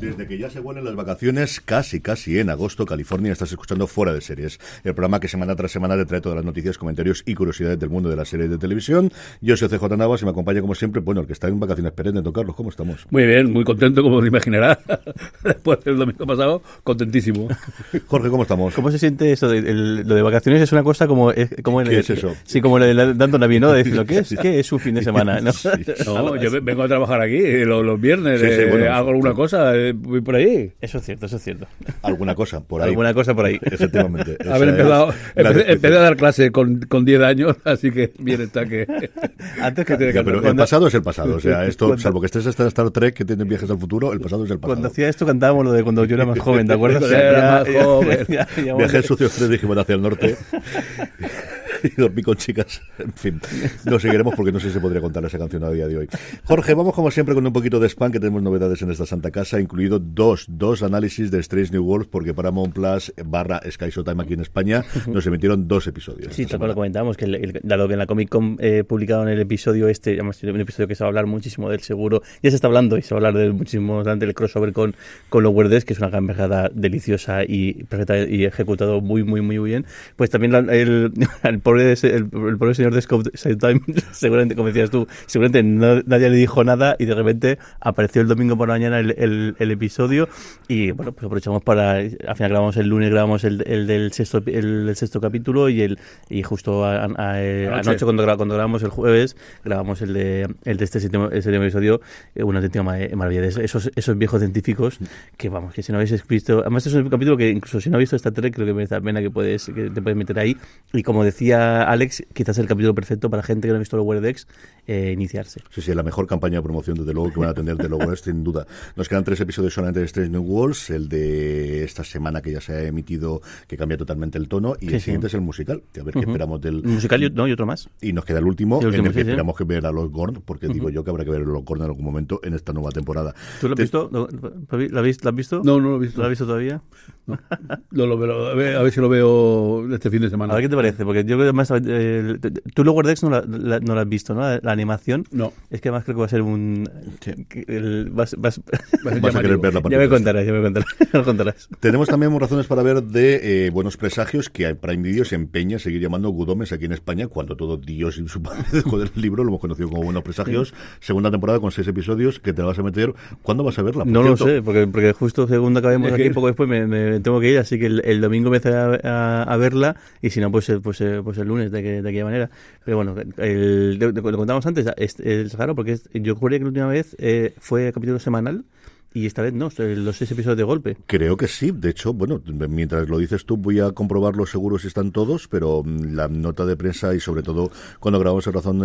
Desde que ya se vuelven las vacaciones, casi, casi en agosto, California, estás escuchando Fuera de Series, el programa que semana tras semana te trae todas las noticias, comentarios y curiosidades del mundo de las series de televisión. Yo soy CJ Navas y me acompaña como siempre, bueno, el que está en vacaciones perenne, don Carlos, ¿cómo estamos? Muy bien, muy contento, como te imaginarás. Después del domingo pasado, contentísimo. Jorge, ¿cómo estamos? ¿Cómo se siente eso? de- el- lo de vacaciones es una cosa como... Es, como ¿Qué es eso? Sí, como lo de la- dando Navi, ¿no? De decir, ¿qué es, ¿qué es su fin de semana? ¿no? No, yo ve- vengo a trabajar aquí eh, los, los viernes, Sí, sí, eh, hago alguna cosa, eh, voy por ahí. Eso es cierto, eso es cierto. Alguna cosa por ahí. Alguna cosa por ahí. Efectivamente. Haber empezado, empecé, empecé a dar clase con, con 10 años, así que bien está que... Antes que Ya, pero el cuando- pasado es el pasado. O sea, esto, cuando- salvo que estés hasta Star Trek, que tienen viajes al futuro, el pasado es el pasado. Cuando hacía esto cantábamos lo de cuando yo era más joven, ¿te acuerdas? Cuando era más joven. Viajes sucios tres dijimos hacia el norte. y dormí con chicas. En fin, no seguiremos porque no sé si se podría contar esa canción a día de hoy. Jorge, vamos como siempre con un poquito de spam, que tenemos novedades en esta santa casa, incluido dos, dos análisis de Strange New World, porque Paramount Plus barra Sky Showtime aquí en España nos emitieron dos episodios. Sí, lo semana. comentábamos, que el- el- dado que en la Comic Con eh, publicaron el episodio este, además un episodio que se va a hablar muchísimo del seguro, ya se está hablando y se va a hablar de muchísimo durante el crossover con, con Lower Decks, que es una gambejada deliciosa y perfecta y ejecutado muy, muy, muy bien. Pues también la- el, el pobre, el, el pobre señor de Scope Time, seguramente, como decías tú, seguramente no- nadie le dijo nada y de repente apareció el domingo por la mañana el, el- el episodio y bueno, pues aprovechamos para, al final grabamos el lunes, grabamos el, el del sexto, el, sexto capítulo y el y justo a- a- eh, Anoche. cuando, cuando grabamos el jueves grabamos el de, el de este séptimo, episodio, eh, una auténtica ma- maravilla de esos, esos viejos científicos que vamos, que si no habéis visto, además es un capítulo que incluso si no has visto esta trek creo que merece la pena que puedes, que te puedes meter ahí y como decía Alex, quizás el capítulo perfecto para gente que no ha visto los Wordex eh, iniciarse. Sí, sí, la mejor campaña de promoción, desde luego, que van a tener de Lower Decks, sin duda. Nos quedan tres episodios solamente de Strange New Worlds, el de esta semana que ya se ha emitido, que cambia totalmente el tono, y Sí, el sí. siguiente es el musical, que a ver qué esperamos del... Musical y, no, y otro más. Y nos queda el último, El último, en el que sí, sí. esperamos que ver a los Gorn, porque digo yo que habrá que ver a los Gorn en algún momento en esta nueva temporada. ¿Tú lo has Te- visto? ¿Lo, lo has visto? ¿Lo has visto? No, no lo he visto. ¿Lo has visto todavía? No, lo veo- a, ver, a ver si lo veo este fin de semana. A ver qué te parece, porque yo creo que además eh, tú Lower Decks no la, la- no la has visto, ¿no? La, la animación. No. Es que además creo que va a ser un... el- vas, vas- Va a ser Vas a querer ver la ya me contarás, ya me contarás. me contarás. Tenemos también razones para ver de eh, buenos presagios que Prime Video se empeña a seguir llamando Gudomes aquí en España, cuando todo Dios y su padre dejó del libro, lo hemos conocido como buenos presagios. Segunda temporada con seis episodios que te la vas a meter. ¿Cuándo vas a verla? Por No lo cierto, sé, porque, porque justo según acabemos aquí, poco después me, me tengo que ir, así que el, el domingo empecé a, a- a verla y si no, pues, eh, pues, eh, pues el lunes, de, que- de aquella manera. Pero bueno, el, de- lo contamos antes, es, es porque es- yo juré que la última vez eh, fue capítulo semanal y esta vez no, los seis episodios de golpe. Creo que sí. De hecho, bueno, mientras lo dices tú, voy a comprobarlo seguro si están todos, pero mm, la nota de prensa y sobre todo cuando grabamos el Razón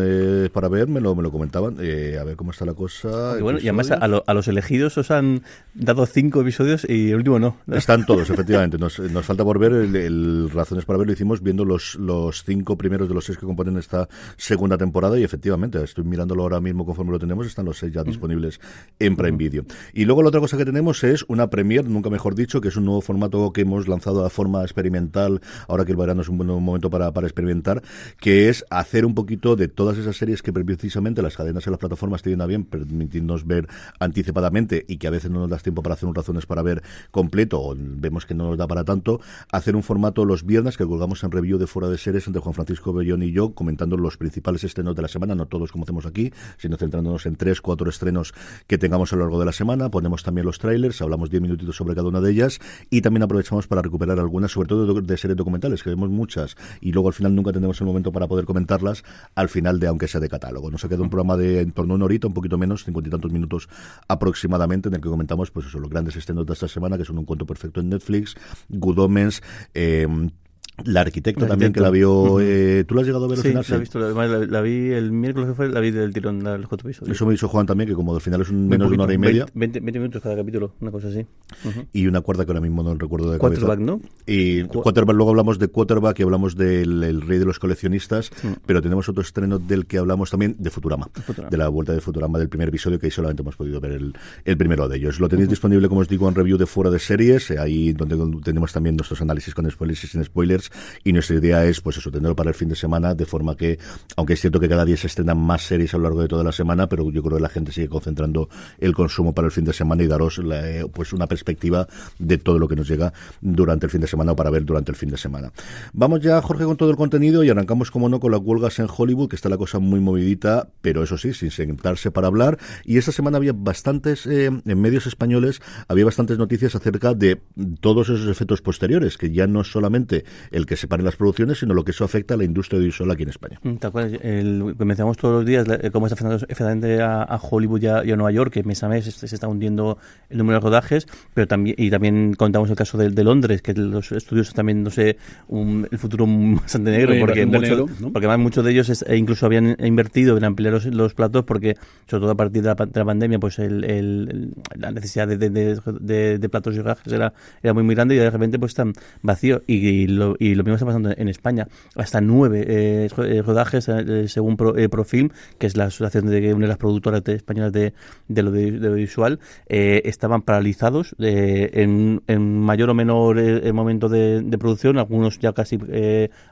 para ver, me lo, me lo comentaban. Eh, a ver cómo está la cosa. Y bueno, y además a, lo- a los elegidos os han dado cinco episodios y el último no. Están todos, efectivamente. Nos, nos falta por ver el, el Razones para ver. Lo hicimos viendo los, los cinco primeros de los seis que componen esta segunda temporada y efectivamente, estoy mirándolo ahora mismo conforme lo tenemos, están los seis ya disponibles en Prime Video. Y luego luego la otra cosa que tenemos es una premier, nunca mejor dicho, que es un nuevo formato que hemos lanzado de forma experimental, ahora que el verano es un buen momento para, experimentar, que es hacer un poquito de todas esas series que precisamente las cadenas y las plataformas tienen a bien permitirnos ver anticipadamente y que a veces no nos das tiempo para hacer un razones para ver completo o vemos que no nos da para tanto, hacer un formato los viernes que colgamos en review de fuera de series entre Juan Francisco Bellón y yo, comentando los principales estrenos de la semana, no todos como hacemos aquí, sino centrándonos en tres, cuatro estrenos que tengamos a lo largo de la semana. Ponemos también los trailers, hablamos diez minutitos sobre cada una de ellas y también aprovechamos para recuperar algunas, sobre todo de, series documentales, que vemos muchas y luego al final nunca tenemos el momento para poder comentarlas al final de aunque sea de catálogo. Nos ha quedado un programa de en torno a una horita, un poquito menos, cincuenta y tantos minutos aproximadamente, en el que comentamos pues eso, los grandes estrenos de esta semana, que son un cuento perfecto en Netflix, Good Omens, eh, la arquitecta también, que la vio. Eh, ¿Tú la has llegado a ver al sí, final? La, he visto, la, vi el miércoles que fue, la vi del tirón los cuatro episodios. Eso me hizo Juan también, que como al final es un, menos de una hora y media. 20, 20, minutos cada capítulo, una cosa así. Y una cuarta que ahora mismo no recuerdo de Quarterback, ¿no? Y Quarterback, luego hablamos de Quarterback y hablamos del rey de los coleccionistas, pero tenemos otro estreno del que hablamos también de Futurama, de la vuelta de Futurama del primer episodio, que ahí solamente hemos podido ver el, el primero de ellos. Lo tenéis disponible, como os digo, en review de fuera de series, ahí donde tenemos también nuestros análisis con spoilers y sin spoilers, y nuestra idea es, pues eso, tenerlo para el fin de semana, de forma que, aunque es cierto que cada día se estrenan más series a lo largo de toda la semana, pero yo creo que la gente sigue concentrando el consumo para el fin de semana y daros eh, pues una perspectiva de todo lo que nos llega durante el fin de semana o para ver durante el fin de semana. Vamos ya, Jorge, con todo el contenido y arrancamos, como no, con las huelgas en Hollywood, que está la cosa muy movidita, pero eso sí, sin sentarse para hablar. Y esta semana había bastantes, eh, en medios españoles, había bastantes noticias acerca de todos esos efectos posteriores, que ya no solamente el que separe las producciones, sino lo que eso afecta a la industria audiovisual aquí en España. Mm, tal cual, el, que mencionamos todos los días, cómo está afectando efectivamente a, Hollywood y a, Nueva York, que mes a mes se, está hundiendo el número de rodajes, pero también y también contamos el caso de, de Londres, que los estudios también, no sé, un, el futuro bastante negro, porque, mucho, porque además muchos de ellos e incluso habían invertido en ampliar los, platos, porque sobre todo a partir de la, pandemia, pues el, la necesidad de, de, platos y rodajes era, era muy, muy grande y de repente pues están vacíos. Y, lo, y lo mismo está pasando en España. Hasta nueve eh, eh, rodajes, eh, según Profilm, que es la asociación de una de las productoras españolas de, lo, de, audiovisual, estaban paralizados en, en, mayor o menor momento de, producción, algunos ya casi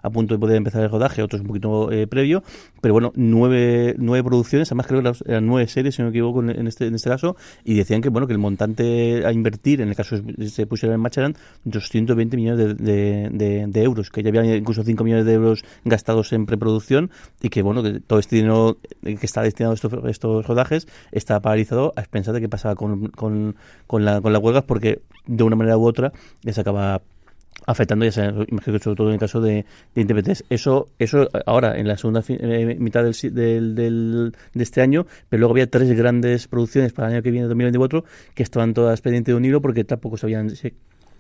a punto de poder empezar el rodaje, otros un poquito previo, pero bueno, nueve, nueve producciones, además creo que eran nueve series, si no me equivoco, en este, en este caso, y decían que bueno que el montante a invertir, en el caso se pusieron en marcha, eran 220 millones de, euros, que ya había incluso 5 millones de euros gastados en preproducción y que, bueno, que todo este dinero que está destinado a estos, estos rodajes está paralizado a expensas de qué pasaba con, con, con, la, con las huelgas porque de una manera u otra les acaba afectando, ya sea, imagino que sobre todo en el caso de, de intérpretes. Eso, eso ahora, en la segunda eh, mitad del, del, del, de este año, pero luego había tres grandes producciones para el año que viene, 2024, que estaban todas pendientes de un hilo porque tampoco sabían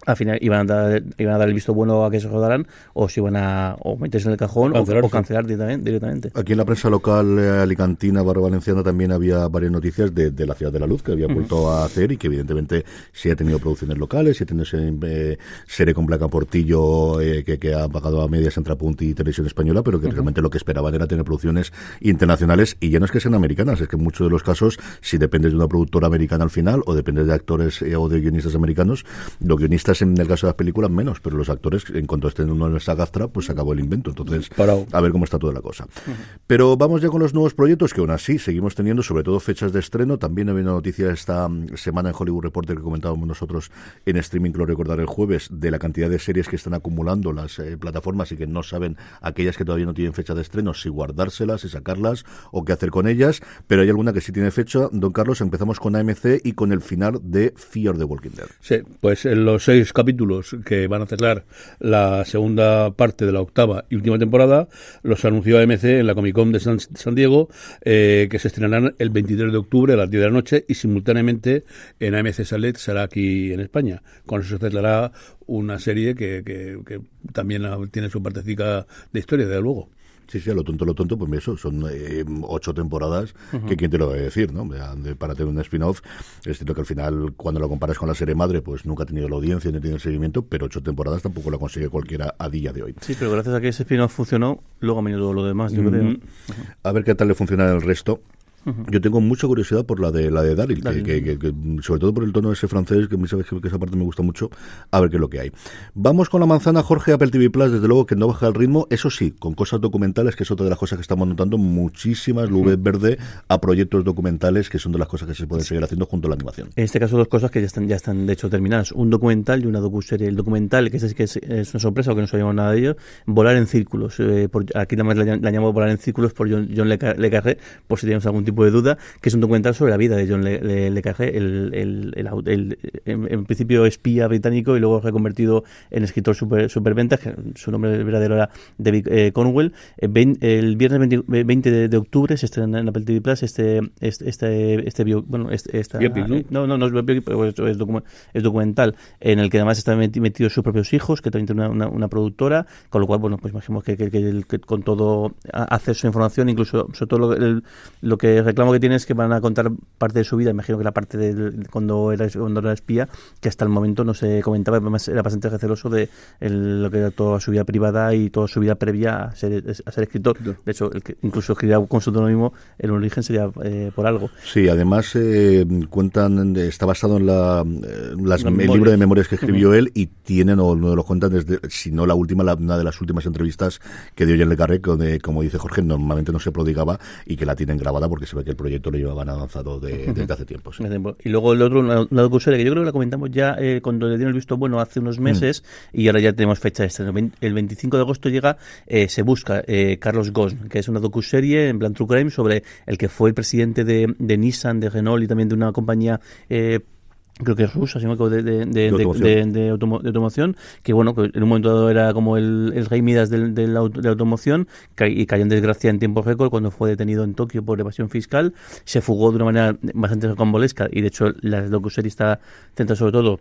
al final iban a dar, iban a dar el visto bueno a que se rodaran o si iban a o meterse en el cajón o, cancelar directamente, Aquí en la prensa local eh, alicantina, barra valenciana, también había varias noticias de, la Ciudad de la Luz que había vuelto a hacer y que evidentemente sí ha tenido producciones locales, sí ha tenido eh, serie con Placa Portillo eh, que, ha pagado a medias entre Apunti y Televisión Española, pero que realmente lo que esperaban era tener producciones internacionales y ya no es que sean americanas, es que en muchos de los casos, si dependes de una productora americana al final o dependes de actores o de guionistas americanos, los guionistas en el caso de las películas menos, pero los actores, en cuanto estén uno en esa gastra, pues acabó el invento. Entonces, a ver cómo está toda la cosa. Pero vamos ya con los nuevos proyectos que aún así seguimos teniendo, sobre todo fechas de estreno. También había una noticia esta mm, semana en Hollywood Reporter que comentábamos nosotros en streaming, lo recordar el jueves, de la cantidad de series que están acumulando las eh, plataformas y que no saben aquellas que todavía no tienen fecha de estreno, si guardárselas, si sacarlas o qué hacer con ellas. Pero hay alguna que sí tiene fecha. Don Carlos, empezamos con AMC y con el final de Fear the Walking Dead. Sí, pues en los seis capítulos que van a cerrar la segunda parte de la octava y última temporada, los anunció AMC en la Comic Con de San, Diego, eh, que se estrenarán el 23 de octubre a las 10 de la noche y simultáneamente en AMC Salet será aquí en España. Con eso se cerrará una serie que, que, que también tiene su partecita de historia, desde luego. Sí, sí, a lo tonto, lo tonto, pues eso, son eh, ocho temporadas, que quién te lo va a decir, ¿no? Para tener un spin-off, es cierto que al final, cuando lo comparas con la serie madre, pues nunca ha tenido la audiencia ni tiene el seguimiento, pero ocho temporadas tampoco la consigue cualquiera a día de hoy. Sí, pero gracias a que ese spin-off funcionó, luego ha venido todo lo demás, yo creo. A ver qué tal le funciona el resto Yo tengo mucha curiosidad por la de la de Daryl, que, que- que- sobre todo por el tono ese francés, que, sabes que, esa parte me gusta mucho, a ver qué es lo que hay. Vamos con la manzana, Jorge, Apple TV Plus, desde luego que no baja el ritmo, eso sí, con cosas documentales, que es otra de las cosas que estamos notando, muchísimas luz verde a proyectos documentales, que son de las cosas que se pueden seguir haciendo junto a la animación. En este caso, dos cosas que ya están, ya están de hecho terminadas. Un documental y una docuserie. El documental, que es, que es, es una sorpresa, o que no sabíamos nada de ello, Volar en Círculos. Eh, por- aquí más la, la llamo Volar en Círculos por John, John Le Carré, por si tenemos algún tipo de duda, que es un documental sobre la vida de John Le, Le- Le Carré, el, el, el en, principio espía británico y luego reconvertido en escritor super, superventas, que su nombre verdadero era David eh, Cornwell. Eh, el viernes 20, 20 de, de octubre se estrena en Apple TV Plus este, este, este, este bio- bueno, este, esta, Biopic, ¿no? no, no, no es biopic, pero es, es docu- es documental, en el que además están meti- metidos sus propios hijos, que también tiene una, una, una productora, con lo cual, bueno, pues imaginemos que, que, que que con todo acceso a información, incluso, sobre todo lo, el- lo que reclamo que tiene es que van a contar parte de su vida, imagino que la parte de cuando era, cuando era espía, que hasta el momento no se comentaba, además era bastante receloso de el- lo que era toda su vida privada y toda su vida previa a ser, a ser escritor. De hecho, el que incluso escribía con su seudónimo, el origen sería eh, por algo. Sí, además eh, cuentan, está basado en la, eh, las- La el libro de memorias que escribió él y tienen, o no lo cuentan desde, si no la última, la- una de las últimas entrevistas que dio Jean Le Carré, donde, como dice Jorge, normalmente no se prodigaba y que la tienen grabada porque se ve que el proyecto lo llevaban avanzado de- desde hace tiempo. sí. Y luego el otro, una, una docuserie que yo creo que la comentamos ya eh, cuando le dieron el visto bueno hace unos meses y ahora ya tenemos fecha de estreno. El 25 de agosto llega eh, Se Busca, eh, Carlos Ghosn, que es una docuserie en plan True Crime sobre el que fue el presidente de, de Nissan, de Renault y también de una compañía eh, creo que es rusa, si no de, de, de, de- automoción. que bueno, que en un momento dado era como el, el rey Midas de la automoción, y cayó en desgracia en tiempo récord cuando fue detenido en Tokio por evasión fiscal, se fugó de una manera bastante rocambolesca, y de hecho la docuserie está centrada sobre todo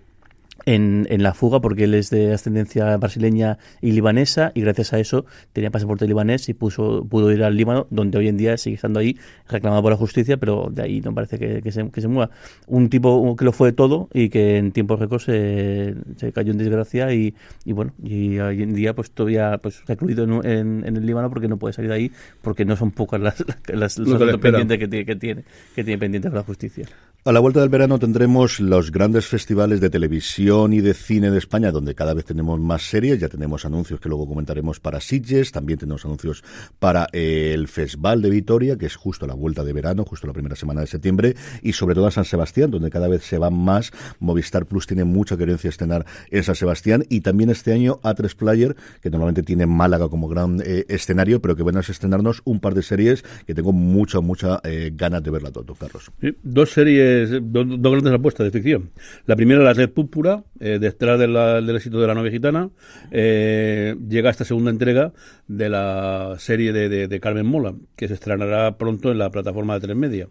en, en la fuga porque él es de ascendencia brasileña y libanesa y gracias a eso tenía pasaporte libanés y puso, pudo ir al Líbano donde hoy en día sigue estando ahí reclamado por la justicia pero de ahí no parece que, que se, que se mueva un tipo que lo fue todo y que en tiempos récords se, se cayó en desgracia y, y bueno y hoy en día pues todavía pues recluido en, en, en el Líbano porque no puede salir de ahí porque no son pocas las, las, espera. pendientes que tiene, que tiene que tiene pendientes con la justicia A la vuelta del verano tendremos los grandes festivales de televisión y de cine de España, donde cada vez tenemos más series. Ya tenemos anuncios que luego comentaremos para Sitges, también tenemos anuncios para eh, el Festival de Vitoria, que es justo a la vuelta de verano, justo la primera semana de septiembre, y sobre todo a San Sebastián, donde cada vez se van más. Movistar Plus tiene mucha querencia estrenar en San Sebastián, y también este año A3 Player, que normalmente tiene Málaga como gran eh, escenario, pero que van a estrenarnos un par de series que tengo mucha, mucha eh, ganas de verla todo, Carlos. Dos series, dos, dos grandes apuestas de ficción. La primera, La Red Púrpura, eh, detrás de la- del éxito de La Novia Gitana, eh, llega esta segunda entrega de la serie de, de- de Carmen Mola, que se estrenará pronto en la plataforma de Tres Media.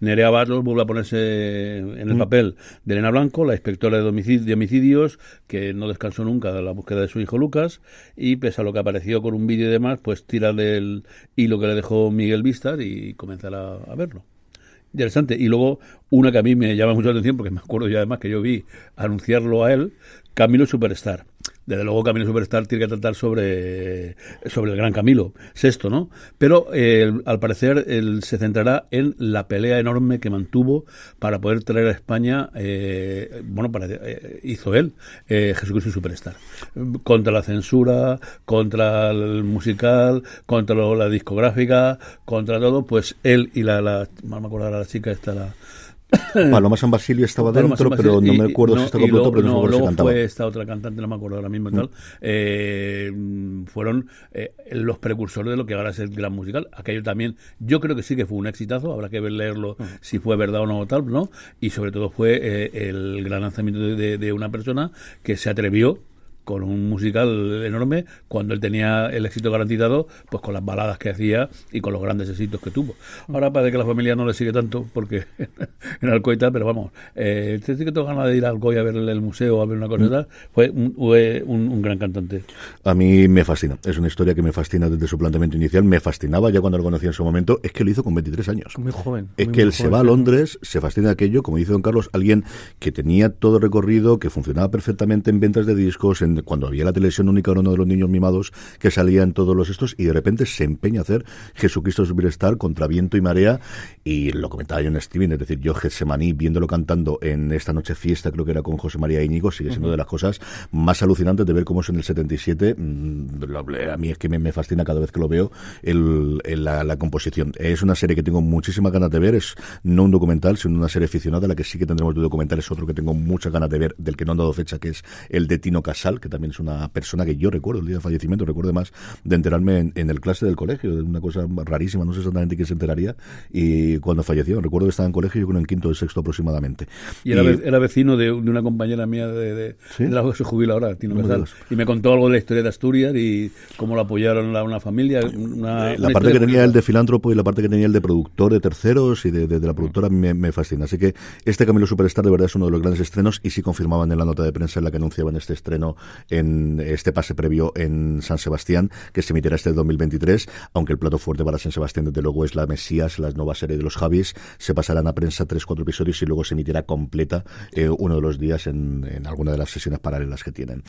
Nerea Barros vuelve a ponerse en el papel de Elena Blanco, la inspectora de, homicid- de homicidios, que no descansó nunca de la búsqueda de su hijo Lucas, y pese a lo que apareció con un vídeo y demás, pues tira del hilo que le dejó Miguel Vistar y comenzará a verlo. Interesante. Y luego una que a mí me llama mucho la atención, porque me acuerdo yo además que yo vi anunciarlo a él, Camilo Superstar. Desde luego Camilo Superstar tiene que tratar sobre, sobre el gran Camilo, sexto, ¿no? Pero eh, al parecer él se centrará en la pelea enorme que mantuvo para poder traer a España, eh, bueno, para, eh, hizo él, eh, Jesucristo Superstar. Contra la censura, contra el musical, contra lo- la discográfica, contra todo, pues él y la, la no me acuerdo la chica esta, la, Paloma San Basilio estaba Paloma dentro, pero no me acuerdo si está completo, luego- pero no, me no, acuerdo si luego cantaba. fue esta otra cantante, no me acuerdo ahora mismo y tal. eh, mm, fueron eh, los precursores de lo que ahora es el gran musical. Aquello también, yo creo que sí que fue un exitazo, habrá que ver leerlo si fue verdad o no tal, ¿no? Y sobre todo fue eh, el gran lanzamiento de, de- de una persona que se atrevió con un musical enorme cuando él tenía el éxito garantizado pues con las baladas que hacía y con los grandes éxitos que tuvo ahora parece que la familia no le sigue tanto porque en Alcoy pero vamos eh, sí que tengo ganas de ir a Alcoy a ver el, el museo a ver una cosa y tal fue un, fue un, un gran cantante A mí me fascina. Es una historia que me fascina desde su planteamiento inicial. Me fascinaba ya cuando lo conocí en su momento. Es que lo hizo con 23 años. muy joven Es muy, que muy él se joven, va a. Londres, se fascina aquello, como dice don Carlos, alguien que tenía todo recorrido, que funcionaba perfectamente en ventas de discos, en en, cuando había la televisión única, era uno de los niños mimados que salía en todos los estos y de repente se empeña a hacer Jesucristo Superstar contra viento y marea y lo comentaba yo en Steven, es decir, yo Getsemaní viéndolo cantando en esta noche fiesta, creo que era con José María Íñigo, sigue siendo de las cosas más alucinantes de ver cómo es en el 77. mm, A mí es que me, me fascina cada vez que lo veo el, el- la, la composición. Es una serie que tengo muchísimas ganas de ver, es no un documental, sino una serie aficionada, la que sí que tendremos de documental es otro que tengo muchas ganas de ver, del que no han dado fecha, que es el de Tino Casal, que también es una persona que yo recuerdo el día de fallecimiento, recuerdo más de enterarme en, en el clase del colegio, de una cosa rarísima, no sé exactamente quién se enteraría, y cuando falleció, recuerdo que estaba en colegio, yo creo en quinto o sexto aproximadamente. Y era, ve- era vecino de, de una compañera mía de, de, ¿Sí? de la que se jubila ahora, Tino No Casal. Y me contó algo de la historia de Asturias y cómo lo apoyaron a una familia. Una, la una parte que tenía el de filántropo y la parte que tenía el de productor de terceros y de la productora me, me fascina. Así que este Camilo Superstar de verdad es uno de los grandes estrenos y sí confirmaban en la nota de prensa en la que anunciaban este estreno en este pase previo en San Sebastián que se emitirá este 2023, aunque el plato fuerte para San Sebastián desde luego es la Mesías, la nueva serie de los Javis. Se pasarán a prensa tres, cuatro episodios y luego se emitirá completa eh, uno de los días en, en alguna de las sesiones paralelas que tienen.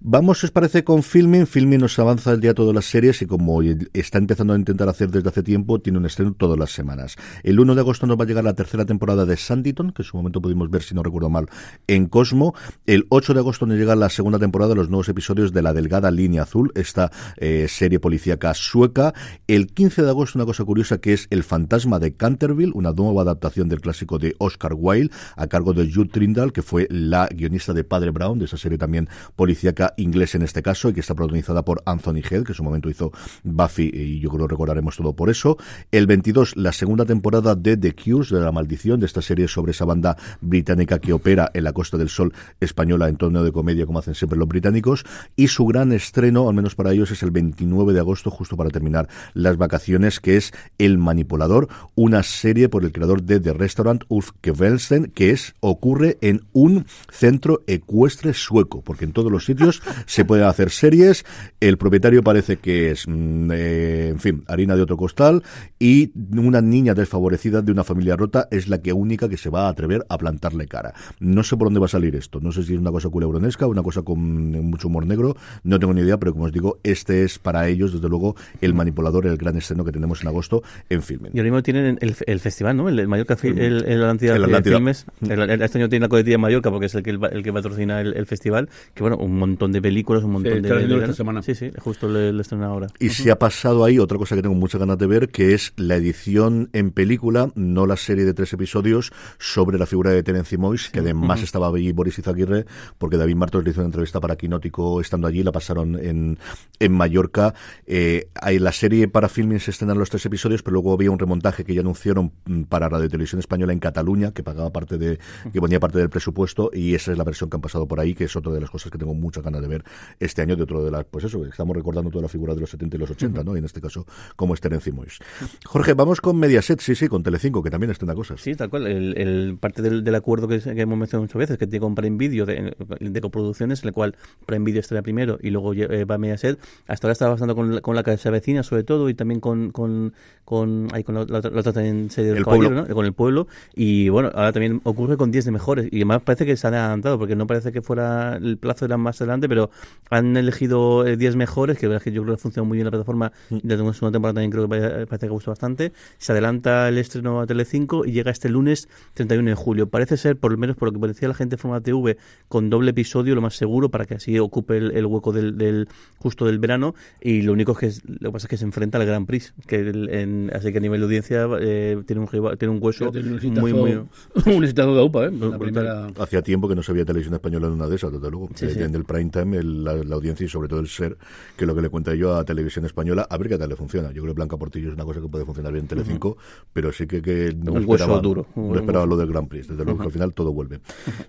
Vamos, os parece, con Filming. Filming nos avanza el día todas las series y como está empezando a intentar hacer desde hace tiempo, tiene un estreno todas las semanas. El 1 de agosto nos va a llegar la tercera temporada de Sanditon, que en su momento pudimos ver, si no recuerdo mal, en Cosmo. El 8 de agosto nos llega la segunda temporada, los nuevos episodios de La Delgada Línea Azul, esta eh, serie policíaca sueca. El 15 de agosto, una cosa curiosa que es El Fantasma de Canterville, una nueva adaptación del clásico de Oscar Wilde, a cargo de Jude Trindall, que fue la guionista de Padre Brown, de esa serie también policíaca inglés en este caso, y que está protagonizada por Anthony Head, que en su momento hizo Buffy, y yo creo que recordaremos todo por eso. El 22, la segunda temporada de The Cures, de La Maldición, de esta serie sobre esa banda británica que opera en la Costa del Sol española en torneo de comedia, como hacen siempre los británicos. Y su gran estreno, al menos para ellos, es el 29 de agosto, justo para terminar las vacaciones, que es El Manipulador, una serie por el creador de The Restaurant, Ulf Kvelsten, que es, ocurre en un centro ecuestre sueco, porque en todos los sitios se pueden hacer series. El propietario parece que es, mm, eh, en fin, harina de otro costal y una niña desfavorecida de una familia rota es la que única que se va a atrever a plantarle cara. No sé por dónde va a salir esto. No sé si es una cosa culebronesca, una cosa con mucho humor negro. No tengo ni idea, pero como os digo, este es para ellos, desde luego, el manipulador, el gran estreno que tenemos en agosto en Filmen. Y ahora mismo tienen el, el festival, ¿no? El, el Mallorca, el, el Atlántida. Filmes. El- el- este año tiene la coletilla en Mallorca porque es el que, el que patrocina el, el festival. Que bueno, un montón de películas, un montón Sí, de. de- esta semana. Sí, sí, justo le, le estrenan ahora. Y se ha pasado ahí otra cosa que tengo muchas ganas de ver, que es la edición en película, no la serie de tres episodios, sobre la figura de Terence Mois, que además estaba allí Boris Izaguirre, porque David Martos le hizo una entrevista para Quinótico estando allí, la pasaron en, en Mallorca. Eh, hay la serie para filming se estrenan los tres episodios, pero luego había un remontaje que ya anunciaron mm, para Radio Televisión Española en Cataluña, que pagaba parte de, que ponía parte del presupuesto, y esa es la versión que han pasado por ahí, que es otra de las cosas que tengo muchas ganas de ver este año, de otro de las, pues eso, estamos recordando toda la figura de los 70 y los 80, ¿no? Y en este caso, como es Terence Mois. Jorge, vamos con Mediaset, sí, sí, con Telecinco, que también estrena cosas. Sí, tal cual. El, el parte del, del acuerdo que, que hemos mencionado muchas veces, que tiene con Prime Video de, de coproducciones, en el cual Prime Video estrena primero y luego eh, va Mediaset. Hasta ahora está bastante con, la- con la casa vecina, sobre todo, y también con con con, ahí con la, la la otra también serie del El pueblo. ¿no? con el pueblo. Y bueno, ahora también ocurre con 10 de mejores. Y además parece que se han adelantado, porque no parece que fuera el plazo era más adelante, pero han elegido eh, 10 mejores, que la verdad es que yo creo que funciona muy bien la plataforma. Ya tenemos una temporada también creo que parece que gustó bastante. Se adelanta el estreno a Telecinco y llega este lunes 31 de julio. Parece ser, por lo menos por lo que decía la gente de Forma TV, con doble episodio, lo más seguro, para que así ocupe el, el hueco del, del justo del verano. Y lo único que es, lo que pasa es que se enfrenta al Grand Prix, que el- en- así que a nivel de audiencia eh, tiene un tiene un hueso Tiene un muy muy un de UPA, ¿eh? La primera... Hacía tiempo que no se veía televisión española en una de esas, desde luego. Sí, Eh, sí. En el prime time, el- la, la audiencia y sobre todo el ser, que es lo que le cuenta yo a televisión española, a ver qué tal le funciona. Yo creo que Blanca Portillo es una cosa que puede funcionar bien en Telecinco, pero sí que, que no Un hueso esperaba, duro, no un esperaba hueso. lo del Grand Prix. Desde luego que al final todo vuelve.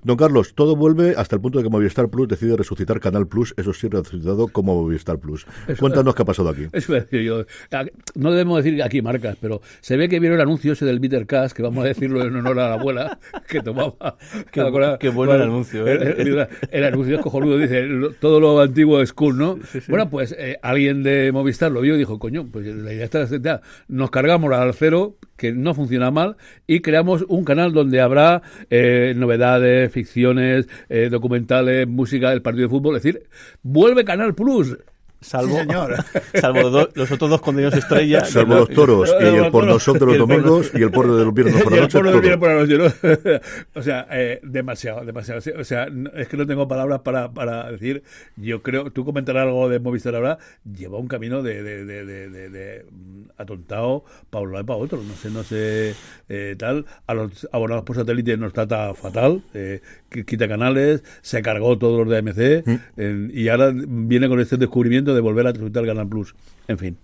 Don Carlos, todo vuelve hasta el punto de que Movistar Plus decide resucitar Canal Plus, eso sí, resucitado como Movistar Plus. Cuéntanos qué ha pasado aquí. Eso a decir yo. Ah, No debemos decir aquí marcas, pero se ve que vieron el anuncio ese del Bitter Cash, que vamos a decirlo en honor a la abuela, que tomaba. Qué- bueno el anuncio, ¿eh? El, el- el anuncio es cojonudo, dice lo- todo lo antiguo es cool, ¿no? Bueno, pues eh, alguien de Movistar lo vio y dijo, coño, pues la idea está, está, nos cargamos al cero que no funciona mal y creamos un canal donde habrá eh, novedades, ficciones, eh, documentales, música, el partido de fútbol. Es decir, vuelve Canal Plus. Salvo, salvo los, do- los otros dos contenidos estrella. Salvo los toros y el no, porno no, shop de los domingos y el porno de los viernes por la el noche. de por la noche, ¿no? o sea, eh, demasiado, demasiado. O sea, no- es que no tengo palabras para, para decir. Yo creo, tú comentarás algo de Movistar ahora, lleva un camino de, de, de, de, de- de, mm, atontado para un lado y para otro. No sé, no sé, eh, tal. A los abonados por satélite nos trata fatal, eh, quita canales, se cargó todos los de AMC Mm. eh, y ahora viene con este descubrimiento de volver a disfrutar Canal Plus. En fin.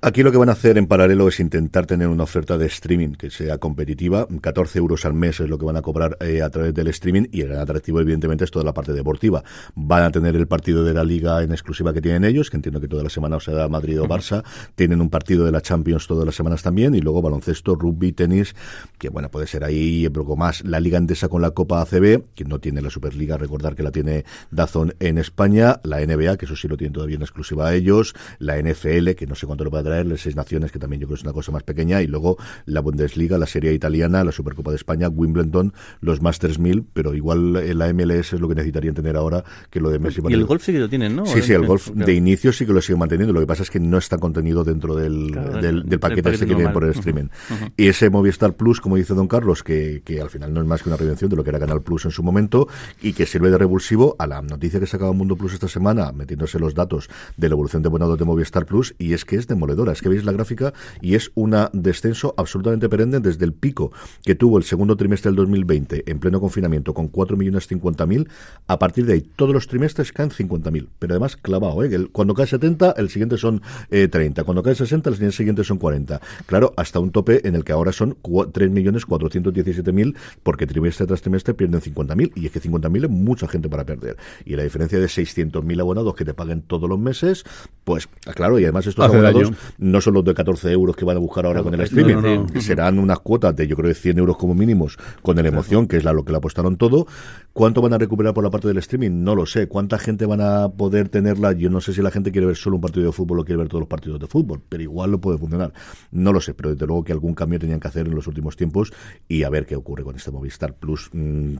Aquí lo que van a hacer en paralelo es intentar tener una oferta de streaming que sea competitiva. 14 euros al mes es lo que van a cobrar eh, a través del streaming y el atractivo evidentemente es toda la parte deportiva. Van a tener el partido de la liga en exclusiva que tienen ellos, que entiendo que toda la semana o será Madrid o Barça. Tienen un partido de la Champions todas las semanas también y luego baloncesto, rugby, tenis, que bueno, puede ser ahí poco más. La liga endesa con la Copa ACB, que no tiene la Superliga, recordar que la tiene Dazón en España, la NBA, que eso sí lo tienen todavía en exclusiva a ellos, la NFL, que no sé cuánto lo va a traer, las seis naciones, que también yo creo que es una cosa más pequeña, y luego la Bundesliga, la Serie Italiana, la Supercopa de España, Wimbledon, los Masters 1000, pero igual la MLS es lo que necesitarían tener ahora que lo de Messi. Y el golf sí que lo tienen, ¿no? Sí, sí, el golf Claro. de inicio sí que lo siguen manteniendo. Lo que pasa es que no está contenido dentro del, Claro, del, paquete este que normal. por el streaming. Y ese Movistar Plus, como dice Don Carlos, que, que al final no es más que una prevención de lo que era Canal Plus en su momento y que sirve de revulsivo a la noticia que sacaba Mundo Plus esta semana, metiéndose los datos de la evolución de abonados de Movistar Plus, y es que es demoledora. Es que veis la gráfica y es un descenso absolutamente perenne desde el pico que tuvo el segundo trimestre del 2020 en pleno confinamiento con 4.050.000. A partir de ahí, todos los trimestres caen 50.000, pero además clavado. ¿eh? Cuando cae 70, el siguiente son eh, 30. Cuando cae 60, el siguiente son 40. Claro, hasta un tope en el que ahora son cua- 3.417.000, porque trimestre tras trimestre pierden 50.000. Y es que 50.000 es mucha gente para perder. Y la diferencia de 600.000 abonados que te paguen todos los meses, pues claro, y además estos Hace abonados daño. No son los de 14 euros que van a buscar ahora con el streaming. no, no, no. Serán unas cuotas de yo creo de 100 euros como mínimos con el emoción, que es la, lo que le apostaron todo. ¿Cuánto van a recuperar por la parte del streaming? No lo sé. ¿Cuánta gente van a poder tenerla? Yo no sé si la gente quiere ver solo un partido de fútbol o quiere ver todos los partidos de fútbol, pero igual lo puede funcionar. No lo sé, pero desde luego que algún cambio tenían que hacer en los últimos tiempos y a ver qué ocurre con este Movistar Plus mm,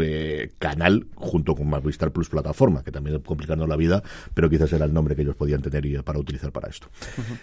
eh, canal junto con Movistar Plus plataforma, que también es complicando la vida, pero quizás era el nombre que ellos podían tener y, para utilizar para esto.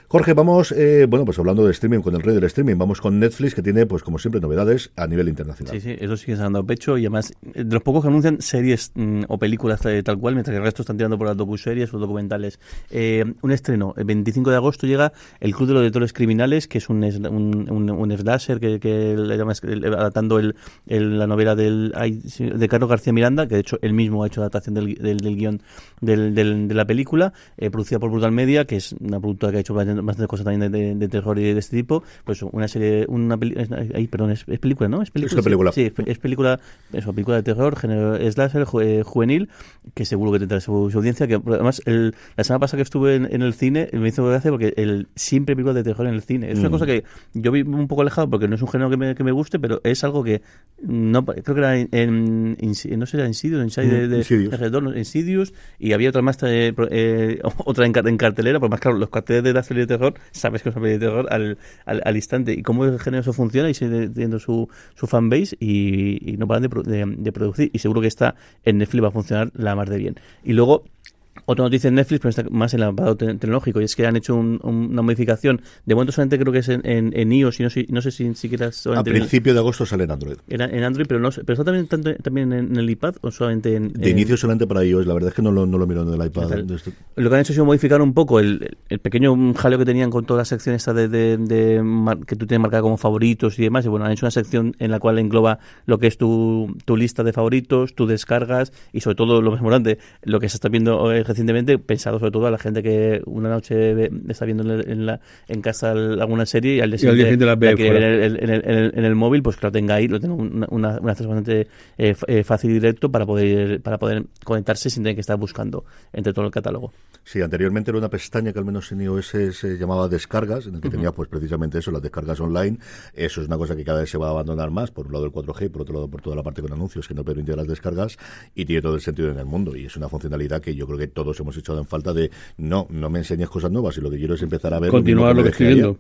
Jorge, vamos, eh, bueno, pues hablando de streaming, con el rey del streaming, vamos con Netflix, que tiene, pues como siempre, novedades a nivel internacional. Sí, sí, eso han dado pecho y además eh, de los pocos que anuncian series mm, o películas eh, tal cual, mientras que el resto están tirando por las docuseries o documentales. Eh, un estreno, el 25 de agosto llega El Club de los Lectores Criminales, que es un, un, un, un slasher que, que le llamas- adaptando el, la novela del, de Carlos García Miranda, que de hecho él mismo ha hecho adaptación del, del, guion del- de la película, eh, producida por Brutal Media, que es una productora que ha hecho bastante cosas también de, de- de terror y de este tipo. Pues una serie, una es- ay, perdón, es, es película, ¿no? Es película. una sí. película. Sí, es, es película, eso, película de terror, género slasher, eh, juvenil, que seguro que tendrá su, su audiencia. Que además, el, la semana pasada que estuve en, en el cine, me hizo gracia porque el, siempre películas de terror en el cine. Es una Mm. cosa que yo vi un poco alejado porque no es un género que me, que me guste, pero es algo que no creo que era en, en- Insi- no sé, era Insidious, Inside de, Mm, de, Insidious. de Retorno, Insidious, y había otra más, eh, eh, otra en, en cartelera, pues más claro, los carteles de la de terror, sabes que es una peli de terror al, al, al instante. Y cómo el género eso funciona y sigue teniendo su, su fanbase y, y no paran de, de, de producir. Y seguro que esta en Netflix va a funcionar la más de bien. Y luego, otra noticia en Netflix, pero está más en el apartado te- tecnológico, y es que han hecho un- un- una modificación. De momento solamente creo que es en, en, en iOS y no sé, no sé si siquiera A en- principio de agosto sale en Android. en Android, pero no pero está también, tanto, también en el iPad o solamente en... De inicio solamente para iOS, la verdad es que no lo, no lo miro en el iPad. Lo que han hecho ha sido modificar un poco el, el pequeño jaleo que tenían con toda la sección esta de, de- de mar- que tú tienes marcada como favoritos y demás. Y bueno, han hecho una sección en la cual engloba lo que es tu, tu lista de favoritos, tu descargas y sobre todo lo más importante, lo que se está viendo eh, recientemente, pensado sobre todo a la gente que una noche ve- está viendo en, la, en casa alguna serie y al día Y al día siguiente la ve quiere fuera. ver en el, en, el, en el- en el móvil, pues que lo tenga ahí, lo tenga una, una, un acceso bastante eh, eh, fácil y directo para poder, para poder conectarse sin tener que estar buscando entre todo el catálogo. Sí, anteriormente era una pestaña que al menos en iOS se llamaba descargas, en el que tenía pues precisamente eso, las descargas online. Eso es una cosa que cada vez se va a abandonar más, por un lado el 4G, por otro lado por toda la parte con anuncios que no permite las descargas y tiene todo el sentido en el mundo. Y es una funcionalidad que yo creo que todo todos hemos echado en falta de no, no me enseñes cosas nuevas y lo que quiero es empezar a ver. Continuar lo que estoy viendo.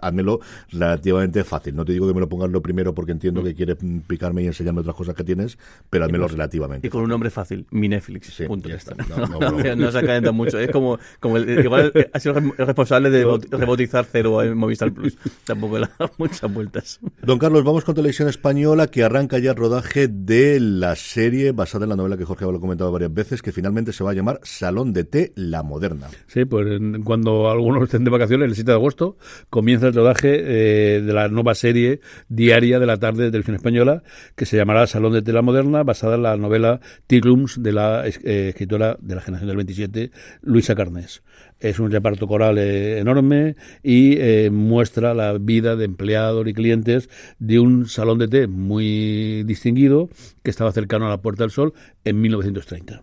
Házmelo relativamente fácil. No te digo que me lo pongas lo primero porque entiendo que quieres picarme y enseñarme otras cosas que tienes, pero házmelo relativamente. Y con un nombre fácil, mi Netflix. Sí, punto. ya está. No, No, no, no, no. se acalenta mucho. Es como, como el, igual ha sido el responsable de baut- rebautizar Cero en Movistar Plus. Tampoco le ha dado muchas vueltas. Don Carlos, vamos con Televisión Española que arranca ya el rodaje de la serie basada en la novela que Jorge lo ha comentado varias veces, que finalmente se va a llamar Salón de Té, la moderna. Sí, pues cuando algunos estén de vacaciones, el 7 de agosto, comienza el rodaje eh, de la nueva serie diaria de la tarde de Televisión Española, que se llamará Salón de Tela Moderna, basada en la novela Ticlums de la eh, escritora de la generación del 27, Luisa Carnés. Es un reparto coral eh, enorme y muestra la vida de empleados y clientes de un salón de té muy distinguido que estaba cercano a la Puerta del Sol en 1930.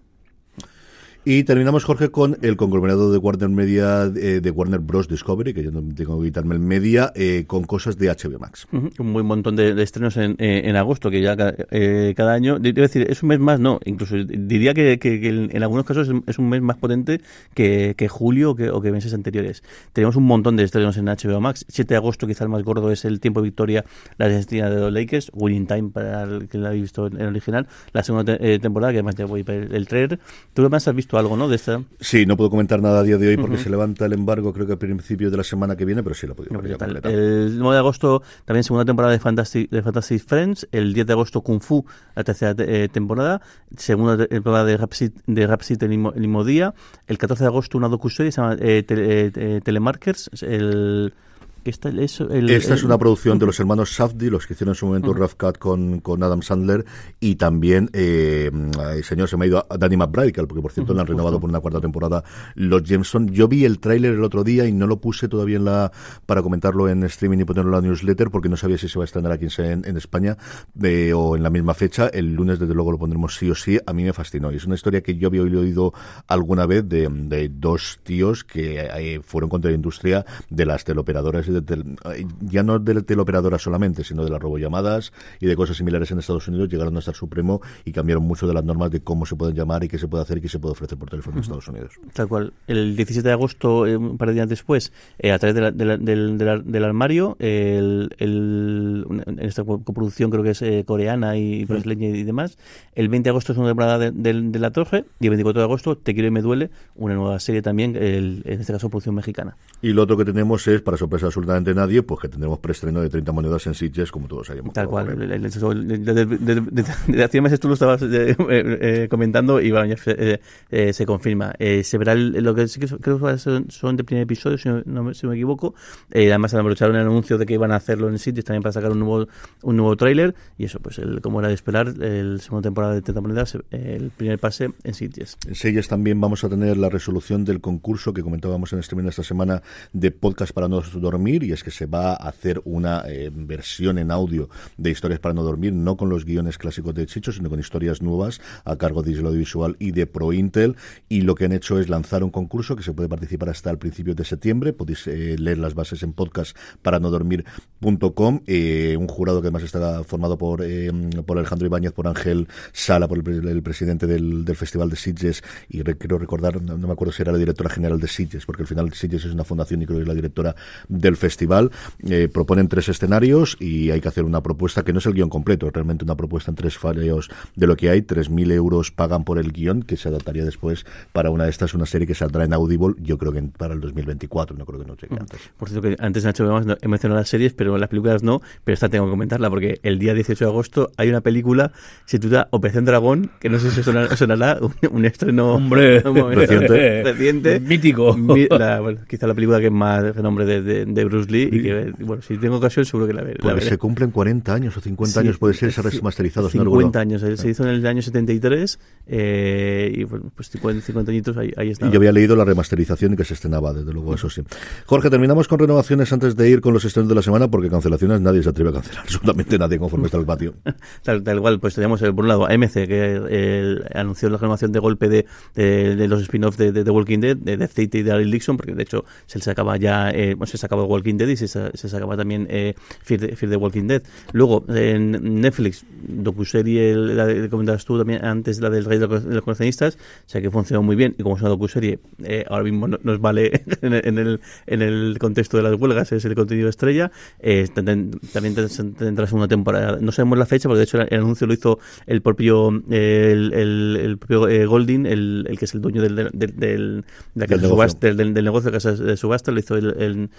Y terminamos, Jorge, con el conglomerado de Warner Media, eh, de Warner Bros. Discovery, que yo no tengo que quitarme el media, eh, con cosas de HBO Max. Ujú, Un buen montón de, de estrenos en, eh, en agosto, que ya ca- eh, cada año, debo decir, es un mes más, no, incluso diría que, que- que en, algunos casos es, es un mes más potente que, que julio o que, o que meses anteriores. Tenemos un montón de estrenos en HBO Max. 7 de agosto, quizá el más gordo, es el tiempo de victoria, la desestina de los Lakers, Winning Time para el que la ha visto en el original, la segunda te- eh, temporada, que además ya voy a el trailer. Tú además has visto algo, ¿no? De esta. Sí, no puedo comentar nada a día de hoy porque se levanta el embargo, creo que a principios de la semana que viene, pero sí lo puedo No, ver. El 9 de agosto también segunda temporada de Fantastic, de Fantastic Friends. El 10 de agosto Kung Fu, la tercera te- eh, temporada. Segunda te- temporada de Rhapsody, de Rhapsody el, mismo, el mismo día. El 14 de agosto una docuserie se llama eh, eh, eh, Telemarkers. El, que el- el- Esta es el- una producción de los hermanos Safdie, los que hicieron en su momento Rough Cut con, con Adam Sandler y también, eh, ay, señor, se me ha ido a Danny McBride, que porque por cierto le han renovado por una cuarta temporada los Jameson. Yo vi el tráiler el otro día y no lo puse todavía en la para comentarlo en streaming y ponerlo en la newsletter porque no sabía si se va a estrenar aquí en, en España eh, o en la misma fecha. El lunes desde luego lo pondremos sí o sí. A mí me fascinó y es una historia que yo había oído alguna vez de, de dos tíos que eh, fueron contra la industria de las teleoperadoras ya no de teleoperadoras solamente, sino de las robollamadas y de cosas similares en Estados Unidos, llegaron a estar supremo y cambiaron mucho de las normas de cómo se pueden llamar y qué se puede hacer y qué se puede ofrecer por teléfono en Estados Unidos. Tal cual. El 17 de agosto, eh, un par de días después, eh, a través de la- de la- del, del ar- del armario, el, el- una- en esta co- coproducción creo que es eh, coreana y brasileña y demás. El 20 de agosto es una temporada de, del- de La Torre y el 24 de agosto, Te quiero y me duele, una nueva serie también, el- en este caso producción mexicana. Y lo otro que tenemos es, para sorpresa absolutamente nadie, pues que tendremos preestreno de 30 monedas en Sitges, como todos sabemos. Tal cual. Desde hace meses tú lo estabas eh, eh, comentando y bueno, ya se, eh, eh, confirma. Eh, se verá lo que sí que son- creo que son, de primer episodio, si no, me, equivoco. Eh, además aprovecharon el anuncio de que iban a hacerlo en sitios también para sacar un nuevo un nuevo tráiler y eso, pues el, como era de esperar, el segunda temporada de 30 monedas, eh, el primer pase en sitios. En Seyes también vamos a tener la resolución del concurso que comentábamos en streaming esta semana de podcast para no dormir y es que se va a hacer una eh, versión en audio de historias para no dormir, no con los guiones clásicos de Chicho, sino con historias nuevas a cargo de Isla Audiovisual y de ProIntel y lo que han hecho es lanzar un concurso que se puede participar hasta el principio de septiembre, podéis eh, leer las bases en podcast para no dormir.com, eh, un jurado que además está formado por, eh, por Alejandro Ibáñez, por Ángel Sala, por el, el presidente del, del Festival de Sitges y re- quiero recordar, no, no me acuerdo si era la directora general de Sitges, porque al final Sitges es una fundación y creo que es la directora del festival. Eh, proponen tres escenarios y hay que hacer una propuesta que no es el guion completo, es realmente una propuesta en tres fallos de lo que hay. 3.000 euros pagan por el guion, que se adaptaría después para una de estas, una serie que saldrá en Audible, yo creo que para el 2024, no creo que no llegue antes. Por cierto, que antes no- he mencionado las series, pero las películas no, pero esta tengo que comentarla porque el día 18 de agosto hay una película titulada Operación Dragón, que no sé si sonará, sonará un, un estreno Hombre, un- reciente. reciente. Mítico. La- bueno, quizá la película que es más renombre de, de, de Bruce Lee y que, bueno, si tengo ocasión seguro que la, veré. veré. se cumplen 40 años o 50 Sí, años, puede ser, se ha sí, remasterizado, si no 50 recuerdo. años, eh, se hizo en el año 73 eh, y bueno, pues 50, 50 añitos ahí, ahí está. Y yo había leído la remasterización y que se estrenaba, desde luego, eso sí. Jorge, terminamos con renovaciones antes de ir con los estrenos de la semana, porque cancelaciones nadie se atreve a cancelar, absolutamente nadie conforme está el patio. Tal, tal cual, pues tenemos eh, por un lado AMC, que eh, anunció la renovación de golpe de, de, de los spin-offs de, de The Walking Dead, de Death City y de Daryl Dixon, porque de hecho se les acaba ya, eh, bueno, se les acaba Walking Dead y se, se sacaba también eh, Fear, the, Walking Dead. Luego, en Netflix, docuserie, la que comentabas tú también antes, la del Rey de los coleccionistas, o sea que funcionó muy bien y como es una docuserie, eh, ahora mismo no- nos vale en el, en, el, en el contexto de las huelgas, es el contenido estrella. Eh, también ten- tendrá segunda temporada. No sabemos la fecha porque de hecho el, anuncio lo hizo el propio eh, el, el, el propio eh, Golding, el, el que es el dueño del, del, del, del- de la casa Del de negocio. subasta, del, del- del negocio de casa de subasta, lo hizo el- el-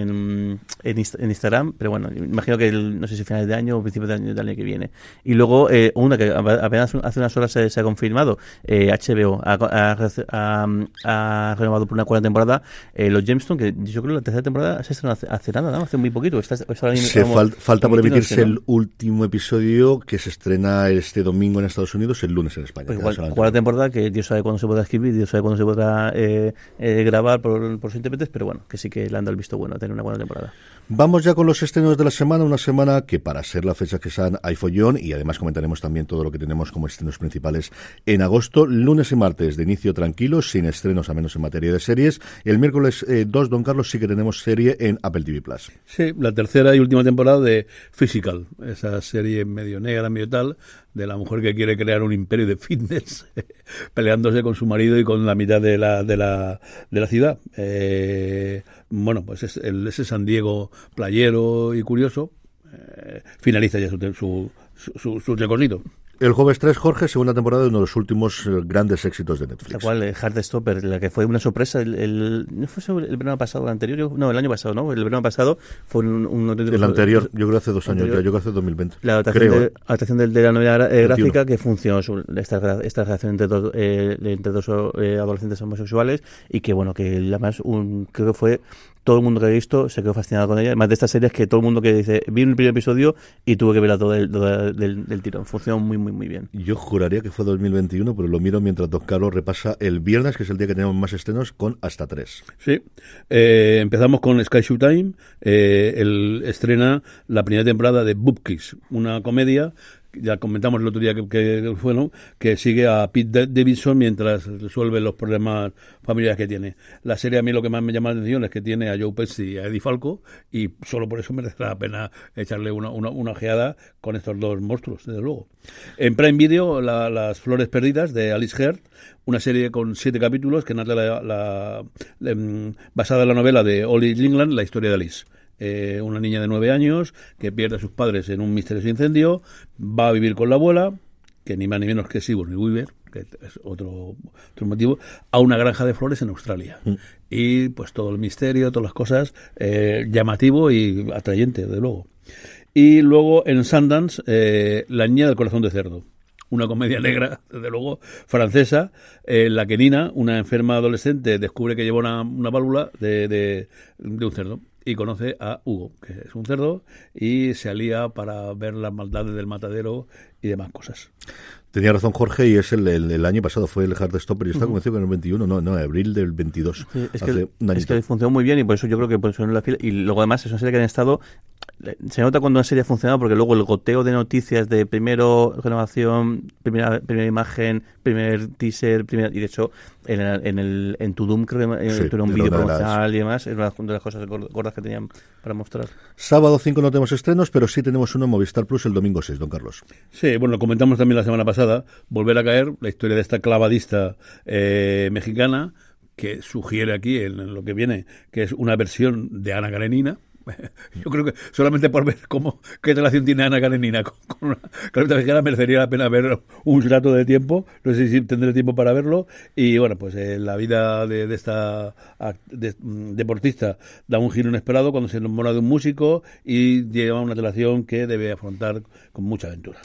en, en, en Instagram, pero bueno, imagino que el- no sé si finales de año o principios de año, del año que viene. Y luego una una que apenas hace unas horas se, se ha confirmado, eh, HBO ha, ha- ha- ha renovado por una cuarta temporada eh, los Gemstones, que yo creo que la tercera temporada se estrenó hace, hace nada, ¿no? hace muy poquito. Está, está Se como fal- falta por emitirse ¿no? el último episodio que se estrena este domingo en Estados Unidos, el lunes en España. Pues igual, cuarta temporada que Dios sabe cuándo se podrá escribir, Dios sabe cuándo se podrá eh, eh, grabar por, por sus intérpretes, pero bueno, que sí que le han dado el visto bueno a tener una buena temporada. Vamos ya con los estrenos de la semana, una semana que para ser la fecha que sean hay follón y además comentaremos también todo lo que tenemos como estrenos principales en agosto, lunes y martes de inicio tranquilo, sin estrenos a menos en materia de series. El miércoles eh, 2, don Carlos, sí que tenemos serie en Apple TV Plus. Sí, la tercera y última temporada de Physical, esa serie medio negra, medio tal, de la mujer que quiere crear un imperio de fitness, peleándose con su marido y con la mitad de la, de la, de la ciudad. Eh, bueno, pues es el, ese San Diego playero y curioso eh, finaliza ya su, su, su, su, recorrido. El jueves 3, Jorge, segunda temporada de uno de los últimos eh, grandes éxitos de Netflix. La cual, eh, Heartstopper, la que fue una sorpresa, el, el- ¿no fue sobre el verano pasado, el anterior? No, el año pasado, ¿no? El verano pasado fue un... un auténtico- El anterior, yo creo que hace dos años anterior. ya, yo creo que hace 2020. La adaptación, creo, de, ¿eh? adaptación de, la novela gra- eh, 21. gráfica que funcionó esta, esta relación entre dos, eh, entre dos eh, adolescentes homosexuales y que, bueno, que además un, creo que fue todo el mundo que ha visto se quedó fascinado con ella. Además de estas series que todo el mundo que dice, vi un primer episodio y tuve que verla todo del, todo del, del tirón. Funcionó muy, muy, muy bien. Yo juraría que fue 2021, pero lo miro mientras Don Carlos repasa el viernes, que es el día que tenemos más estrenos, con hasta tres. Sí, eh, empezamos con Sky Showtime, eh, el estrena la primera temporada de Boob Kiss, una comedia ya comentamos el otro día que, que fue, ¿no? que sigue a Pete Davidson mientras resuelve los problemas familiares que tiene. La serie a mí lo que más me llama la atención es que tiene a Joe Pesci y a Eddie Falco y solo por eso merece la pena echarle una, una, una ojeada con estos dos monstruos, desde luego. En Prime Video, la, Las Flores Perdidas de Alice Heard, una serie con siete capítulos que narra la, la, la, basada en la novela de Ollie Lingland, la historia de Alice. Eh, una niña de nueve años que pierde a sus padres en un misterioso incendio, va a vivir con la abuela, que ni más ni menos que Sigourney Weaver, que es otro, otro motivo, a una granja de flores en Australia. Mm. Y pues todo el misterio, todas las cosas, eh, llamativo y atrayente, de luego. Y luego en Sundance, eh, La niña del corazón de cerdo una comedia negra, desde luego, francesa, en eh, la que Nina, una enferma adolescente, descubre que lleva una, una válvula de, de, de, un cerdo y conoce a Hugo, que es un cerdo, y se alía para ver las maldades del matadero y demás cosas. Tenía razón Jorge y es el, el, el año pasado fue el Heartstopper y está uh -huh. convencido que en el 21, no, no, en abril del 22. Sí, es, que, es que funcionó muy bien y por eso yo creo que por eso en la fila y luego además es una serie que han estado se nota cuando una serie ha funcionado porque luego el goteo de noticias de primero renovación, primera, primera imagen, primer teaser, primera, y de hecho en, el, en, el, en Tudum creo que sí, un vídeo promocional las... y demás, es una de las cosas gordas que tenían para mostrar. Sábado 5 no tenemos estrenos, pero sí tenemos uno en Movistar Plus el domingo 6, don Carlos. Sí, bueno, lo comentamos también la semana pasada, volver a caer, la historia de esta clavadista eh, mexicana que sugiere aquí en, en lo que viene, que es una versión de Ana Karenina, yo creo que solamente por ver cómo qué relación tiene Ana Karenina con, con una mexicana merecería la pena ver un rato de tiempo. No sé si tendré tiempo para verlo. Y bueno, pues eh, la vida de, de esta de, deportista da un giro inesperado cuando se enamora de un músico y lleva una relación que debe afrontar con mucha aventura.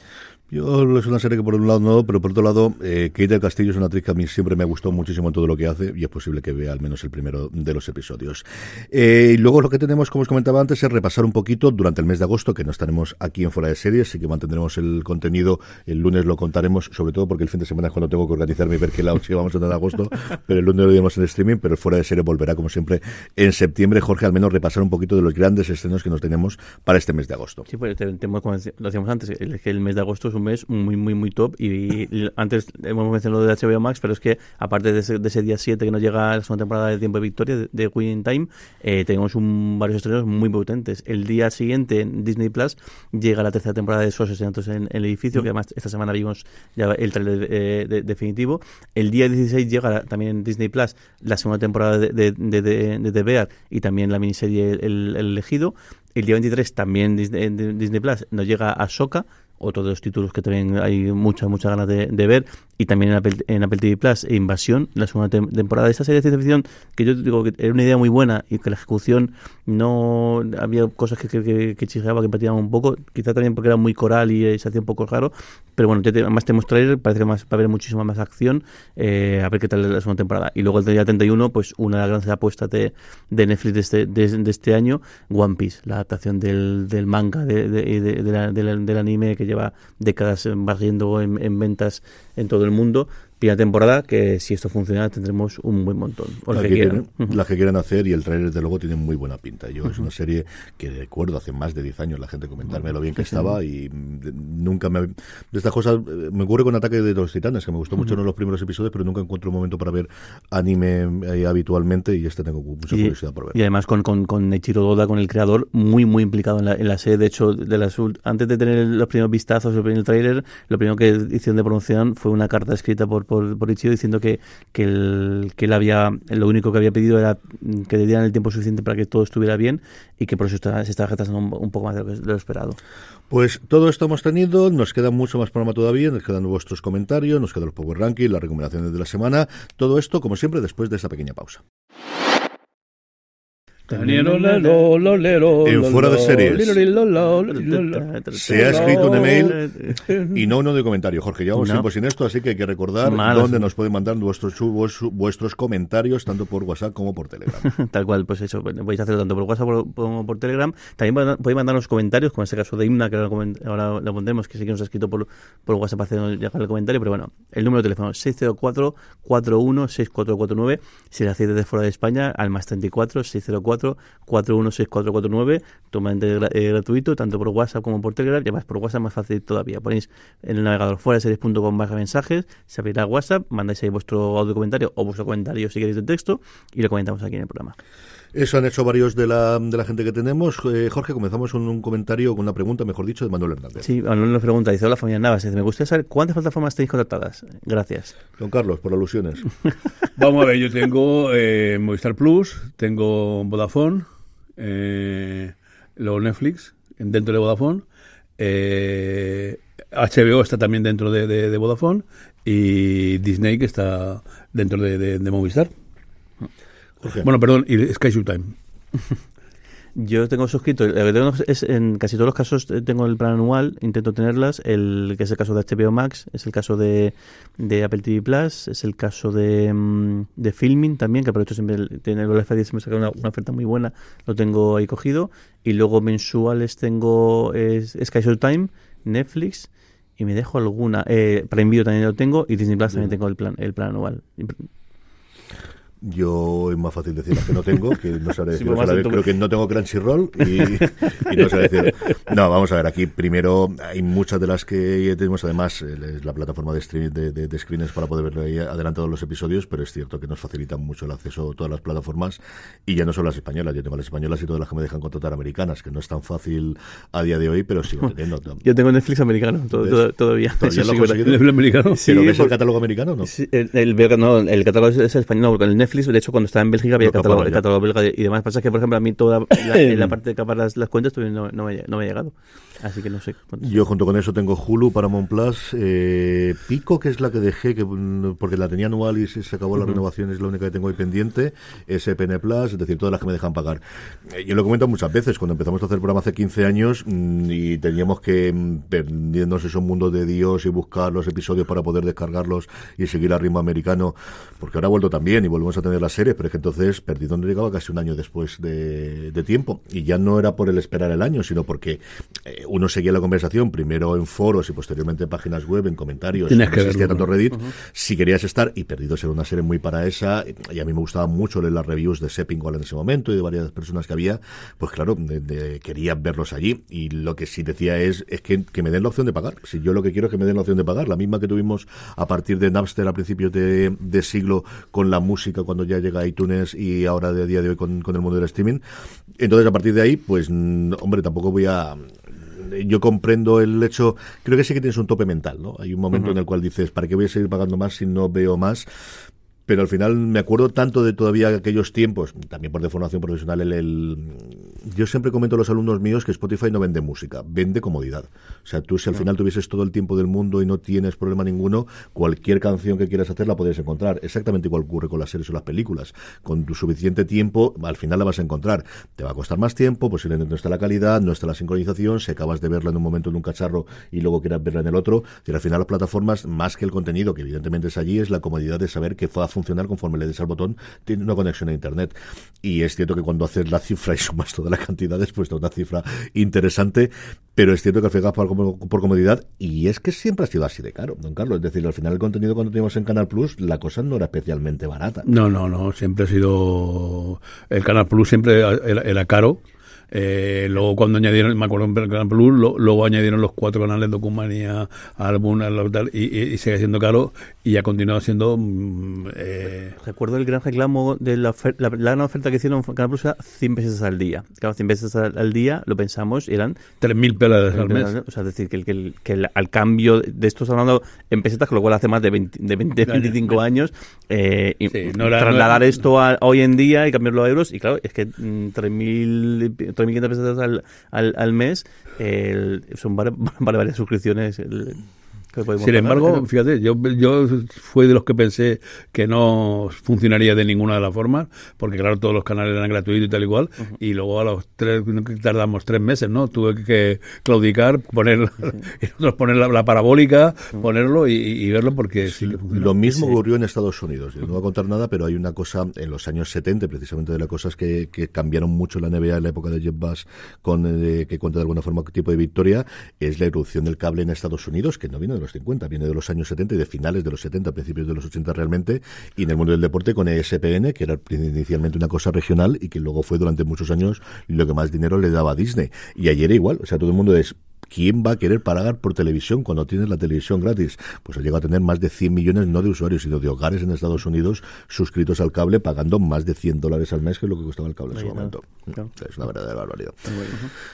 Yo es una serie que por un lado no, pero por otro lado, eh, Kate Castillo es una actriz que a mí siempre me gustado muchísimo en todo lo que hace y es posible que vea al menos el primero de los episodios. Eh, y luego lo que tenemos, como os comentaba antes, es repasar un poquito durante el mes de agosto, que no estaremos aquí en Fuera de Series, sí que mantendremos el contenido, el lunes lo contaremos, sobre todo porque el fin de semana es cuando tengo que organizarme y ver qué lado si vamos a tener en agosto, pero el lunes lo diremos en streaming, pero Fuera de Series volverá como siempre en septiembre. Jorge, al menos repasar un poquito de los grandes estrenos que nos tenemos para este mes de agosto. Sí, pues te, te, como lo decíamos antes, el, el mes de agosto es un mes muy, muy, muy top. Y, y antes hemos mencionado lo de HBO Max, pero es que aparte de ese, de ese día 7 que nos llega la segunda temporada de Tiempo de Victoria, de, de Winning Time, eh, tenemos un, varios estrenos muy potentes. El día siguiente en Disney Plus llega la tercera temporada de esos asesinatos en, en el edificio, que además esta semana vimos ya el trailer eh, de- definitivo. El día 16 llega la- también en Disney Plus la segunda temporada de, de, The Bear y también la miniserie El, El elegido. El día 23 también Disney, en Disney Plus nos llega Ahsoka, otro de los títulos que también hay muchas, muchas ganas de, de ver. Y también en Apple, en Apple TV Plus, Invasión, la segunda tem- temporada esta serie de ciencia ficción, que yo digo que era una idea muy buena y que la ejecución no había cosas que, que, que, que chispeaba, que un poco, quizá también porque era muy coral y eh, se hacía un poco raro. Pero bueno, te- además tenemos trailer, parece que más, va a haber muchísima más acción. eh, a ver qué tal la segunda temporada. Y luego el día 31, pues una de las grandes apuestas de, de Netflix de este, de, de este año, One Piece, la adaptación del, del manga, de, del anime que lleva décadas barriendo en, en ventas en todo el mundo. Primera temporada que si esto funciona tendremos un buen montón. O Las que, que quieran. quieren, las que quieran hacer y el trailer desde luego tiene muy buena pinta. Yo es una serie que recuerdo hace más de 10 años la gente comentarme lo bien que estaba y mm, de- nunca me... De estas cosas eh, me ocurre con Ataque de los Titanes, que me gustó mucho en los primeros episodios, pero nunca encuentro un momento para ver anime eh, habitualmente y este tengo mucha Y- curiosidad por ver. Y además con, con, con Eiichiro Oda, con el creador, muy, muy implicado en la, en la serie. De hecho, de las, antes de tener los primeros vistazos, el primer trailer, lo primero que hicieron de promoción fue una carta escrita por, por, por diciendo que, que, el, que él había, lo único que había pedido era que le dieran el tiempo suficiente para que todo estuviera bien y que por eso está- se estaba retrasando un, poco más de lo, de lo esperado. Pues todo esto hemos tenido, nos queda mucho más programa todavía, nos quedan vuestros comentarios, nos quedan los Power Rankings, las recomendaciones de la semana, todo esto como siempre después de esta pequeña pausa. En Fuera de Series. Se ha escrito un email Y no uno de comentario, Jorge. Llevamos No. tiempo sin esto, así que hay que recordar Malas. dónde nos pueden mandar vuestros, vuestros, vuestros comentarios, tanto por WhatsApp como por Telegram. Tal cual, pues eso, podéis hacerlo tanto por WhatsApp como por, Telegram. También pod- podéis mandarnos comentarios, como en este caso de Himna, que ahora, lo pondremos, que sí que nos ha escrito por, por WhatsApp haciendo llegar el comentario, pero bueno, el número de teléfono 604-416449, si la hacéis desde fuera de España, al más 34 604-416449, totalmente eh, gratuito, tanto por WhatsApp como por Telegram, y además por WhatsApp más fácil todavía. Ponéis en el navegador fuera de series.com barra mensajes, se abrirá WhatsApp, mandáis ahí vuestro audio comentario o vuestro comentario si queréis de texto, y lo comentamos aquí en el programa. Eso han hecho varios de la, de la gente que tenemos. Eh, Jorge, comenzamos con un comentario, con una pregunta, mejor dicho, de Manuel Hernández. Sí, Manuel nos pregunta, dice, hola familia Navas, dice, me gustaría saber cuántas plataformas tenéis contratadas. Gracias. Don Carlos, por alusiones. Vamos a ver, yo tengo eh, Movistar Plus, tengo Vodafone, eh, luego Netflix, en- dentro de Vodafone, eh, HBO está también dentro de, de- de Vodafone y Disney que está dentro de, de- de Movistar. Jorge. Bueno, perdón, y Sky Showtime. Yo tengo suscrito, lo que tengo es en casi todos los casos eh, tengo el plan anual, intento tenerlas, el que es el caso de HBO Max, es el caso de, de Apple TV Plus, es el caso de, mm, de Filming también, que aprovecho siempre, el- tiene el Black Friday, siempre saca una, una oferta muy buena, lo tengo ahí cogido, y luego mensuales tengo es, Sky Showtime, Netflix, y me dejo alguna, eh, Prime Video también lo tengo, y Disney Plus también tengo el plan, el plan anual. Yo es más fácil decir las que no tengo, que no sabré Sí, decir. Sabré- creo que no tengo Crunchyroll y, y no sé decir. No, vamos a ver, aquí primero hay muchas de las que tenemos, además, es la plataforma de, stream, de, de, de screeners para poder ver ahí adelantados los episodios, pero es cierto que nos facilitan mucho el acceso a todas las plataformas y ya no solo las españolas, yo tengo las españolas y todas las que me dejan contratar americanas, que no es tan fácil a día de hoy, pero sigo teniendo. Yo tengo Netflix americano to- ¿Ves? to- todavía. Todavía lo conseguido. ¿El americano? Sí, ¿Pero ves el porque- catálogo americano o no? Sí, el, el no, el catálogo es, es el español, no, porque el Netflix, de hecho, cuando estaba en Bélgica había Lo catálogo, catálogo belga y demás. Pasa que, por ejemplo, a mí toda la, parte de capar las, las cuentas no, no, me, no me ha llegado. Así que no sé. Yo junto con eso tengo Hulu, Paramount Plus, eh, Pico, que es la que dejé, que mm, porque la tenía anual y se, acabó la renovación, es la única que tengo ahí pendiente, SPN Plus, es decir, todas las que me dejan pagar. Eh, yo lo he comentado muchas veces, cuando empezamos a hacer el programa hace 15 años mm, y teníamos que mm, perdiéndonos ese mundo de Dios y buscar los episodios para poder descargarlos y seguir al ritmo americano, porque ahora ha vuelto también y volvemos a tener las series, pero es que entonces perdí donde llegaba casi un año después de, de tiempo y ya no era por el esperar el año, sino porque eh, uno seguía la conversación primero en foros y posteriormente en páginas web, en comentarios, Tienes que no existía verlo, tanto Reddit, si querías estar, y Perdidos era una serie muy para esa, y a mí me gustaba mucho leer las reviews de Seppingwall en ese momento y de varias personas que había, pues claro, de- de- quería verlos allí, y lo que sí decía es, es que, que me den la opción de pagar, si yo lo que quiero es que me den la opción de pagar, la misma que tuvimos a partir de Napster a principios de, de siglo con la música cuando ya llega iTunes y ahora de día de hoy con, con el mundo del streaming, entonces a partir de ahí, pues hombre, tampoco voy a yo comprendo el hecho, creo que sí que tienes un tope mental, ¿no? Hay un momento en el cual dices, ¿para qué voy a seguir pagando más si no veo más? Pero al final me acuerdo tanto de todavía aquellos tiempos, también por deformación profesional, el, el- yo siempre comento a los alumnos míos que Spotify no vende música, vende comodidad. O sea, tú si al final tuvieses todo el tiempo del mundo y no tienes problema ninguno, cualquier canción que quieras hacer la podrías encontrar. Exactamente igual ocurre con las series o las películas. Con tu suficiente tiempo, al final la vas a encontrar. Te va a costar más tiempo, posiblemente no está la calidad, no está la sincronización, si acabas de verla en un momento en un cacharro y luego quieras verla en el otro. Y al final las plataformas, más que el contenido, que evidentemente es allí, es la comodidad de saber que va a funcionar conforme le des al botón, tiene una conexión a internet. Y es cierto que cuando haces la cifra y sumas todas las cantidades, pues da una cifra interesante, pero es cierto que al final por, por comodidad, y es que siempre ha sido así de caro, don Carlos. Es decir, al final el contenido cuando teníamos en Canal Plus, la cosa no era especialmente barata. No, no, no, siempre ha sido... El Canal Plus siempre era caro. Eh, luego cuando añadieron, me acuerdo en el Canal Plus, lo- luego añadieron los cuatro canales Documanía, Álbum, tal, y, y, y sigue siendo caro y ha continuado siendo... mm, eh, Recuerdo el gran reclamo de la, ofer- la, la gran oferta que hicieron Canal Plus era 100 veces al día. Claro, 100 veces al, al día, lo pensamos, eran... 3.000 pelas al mes. O sea, es decir, que, el- que, el- que el- al cambio de esto estamos hablando en pesetas, con lo cual hace más de 20, de 20 25 años, eh, y Sí, no era- trasladar no era- esto a, a hoy en día y cambiarlo a euros, y claro, es que mm, 3.000 3.500 pesetas al, al, al mes el- son vale varias suscripciones. el- Sin embargo, pero- fíjate, yo, yo fui de los que pensé que no funcionaría de ninguna de las formas, porque claro, todos los canales eran gratuitos y tal igual, y luego a los tres, tardamos tres meses, ¿no? Tuve que claudicar, poner, y nosotros poner la, la parabólica, ponerlo y, y verlo porque sí que funciona. Lo mismo ocurrió en Estados Unidos. Yo no voy a contar nada, pero hay una cosa en los años 70, precisamente de las cosas que, que cambiaron mucho la NBA en la época de Jeff Bass, con, eh, que cuenta de alguna forma qué tipo de victoria, es la irrupción del cable en Estados Unidos, que no viene de los 50, viene de los años 70 y de finales de los 70, principios de los 80 realmente, y en el mundo del deporte con ESPN, que era inicialmente una cosa regional y que luego fue durante muchos años lo que más dinero le daba a Disney. Y ayer igual, o sea, todo el mundo es ¿Quién va a querer pagar por televisión cuando tienes la televisión gratis? Pues ha llegado a tener más de 100 millones, no de usuarios, sino de hogares en Estados Unidos suscritos al cable pagando más de 100 dólares al mes, que es lo que costaba el cable en su está, momento. claro. Es una verdadera barbaridad.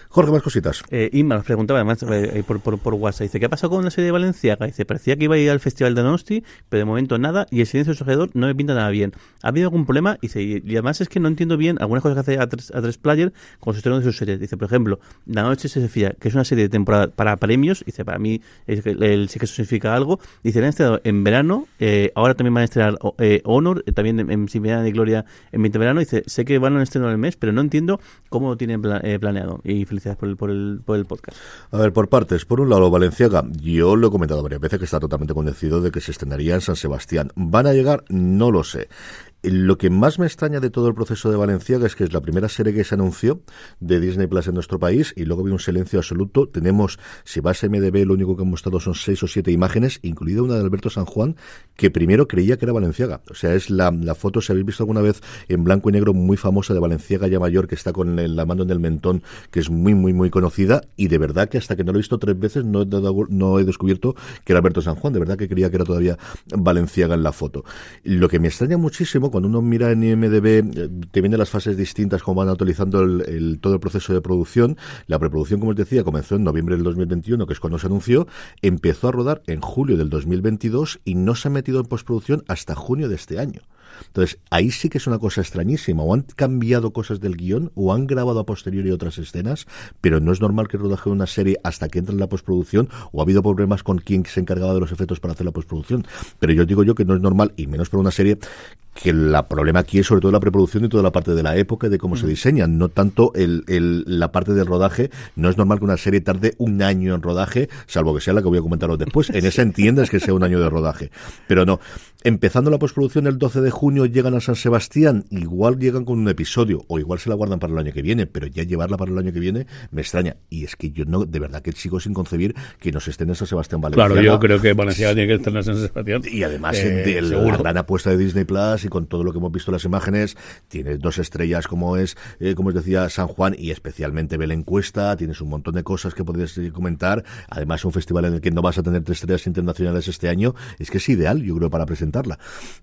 Jorge, más cositas. Eh, Inma nos preguntaba además eh, por, por, por WhatsApp, dice, ¿qué ha pasado con la serie de Valenciaga? Dice, parecía que iba a ir al Festival de Donosti, pero de momento nada, y el silencio sucedor no me pinta nada bien. ¿Ha habido algún problema? Dice, y, y además es que no entiendo bien algunas cosas que hace a tres, a tres Player con su estreno de sus series. Dice, por ejemplo, La Noche se fía, que es una serie de temporada para premios, dice, para mí el, sí que eso significa algo. Dice, han estrenado en verano, eh, ahora también van a estrenar eh, Honor, eh, también en, en Sin Verano y Gloria en 20 verano. Dice, sé que van a estrenar el mes, pero no entiendo cómo lo tienen eh, planeado. Y felicidades por el, por el, por el podcast. A ver, por partes. Por un lado, Valenciaga. Yo lo he comentado varias veces que está totalmente convencido de que se estrenaría en San Sebastián. ¿Van a llegar? No lo sé. Lo que más me extraña de todo el proceso de Valenciaga es que es la primera serie que se anunció de Disney Plus en nuestro país y luego había un silencio absoluto. Tenemos, si vas a MDB, lo único que han mostrado son seis o siete imágenes, incluida una de Alberto San Juan, que primero creía que era Valenciaga. O sea, es la, la foto, si habéis visto alguna vez en blanco y negro, muy famosa de Valenciaga ya mayor, que está con el- la mano en el mentón, que es muy, muy, muy conocida. Y de verdad que hasta que no lo he visto tres veces no no he descubierto que era Alberto San Juan. De verdad que creía que era todavía Valenciaga en la foto. Lo que me extraña muchísimo cuando uno mira en IMDB, eh, te vienen las fases distintas, como van actualizando todo el proceso de producción. La preproducción, como os decía, comenzó en noviembre del 2021, que es cuando se anunció, empezó a rodar en julio del 2022 y no se ha metido en postproducción hasta junio de este año. Entonces, ahí sí que es una cosa extrañísima. O han cambiado cosas del guion, o han grabado a posteriori otras escenas, pero no es normal que rodaje una serie hasta que entra en la postproducción, o ha habido problemas con quien se encargaba de los efectos para hacer la postproducción. Pero yo digo yo que no es normal, y menos para una serie, que el problema aquí es sobre todo la preproducción y toda la parte de la época y de cómo se diseñan, no tanto el, el- la parte del rodaje. No es normal que una serie tarde un año en rodaje, salvo que sea la que voy a comentaros después. En esa entiendes que sea un año de rodaje. Pero no. Empezando la postproducción el 12 de junio llegan a San Sebastián, igual llegan con un episodio, o igual se la guardan para el año que viene, pero ya llevarla para el año que viene me extraña. Y es que yo no, de verdad que sigo sin concebir que nos estén en San Sebastián Valenciaga. Claro, yo creo que Valenciaga tiene que estar en San Sebastián. Y además, Eh, de la gran apuesta de Disney Plus y con todo lo que hemos visto en las imágenes, tiene dos estrellas como es, eh, como os decía, San Juan y especialmente Belén Cuesta. Tienes un montón de cosas que podrías eh, comentar. Además, un festival en el que no vas a tener tres estrellas internacionales este año. Es que es ideal, yo creo, para presentarla.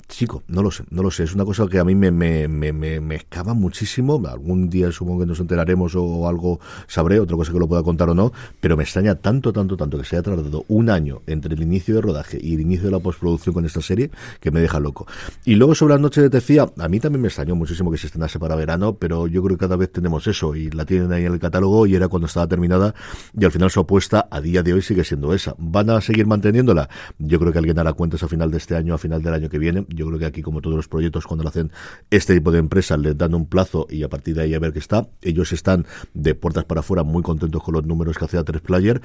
Chico, no lo sé, no lo sé. Es una cosa que a mí me, me, me, me, me muchísimo. Algún día supongo que nos enteraremos o, algo sabré, otra cosa que lo pueda contar o no, pero me extraña tanto, tanto, tanto que se haya tardado un año entre el inicio de rodaje y el inicio de la postproducción con esta serie que me deja loco. Y luego sobre la noche de Tefía, a mí también me extrañó muchísimo que se estrenase para verano, pero yo creo que cada vez tenemos eso y la tienen ahí en el catálogo y era cuando estaba terminada y al final su apuesta a día de hoy sigue siendo esa. ¿Van a seguir manteniéndola? Yo creo que alguien hará cuentas a final de este año, a final del año que viene. Yo creo que aquí, como todos los proyectos, cuando lo hacen este tipo de empresas, les dan un plazo y a partir de ahí a ver qué está. Ellos están de puertas para afuera muy contentos con los números que hace a tres player,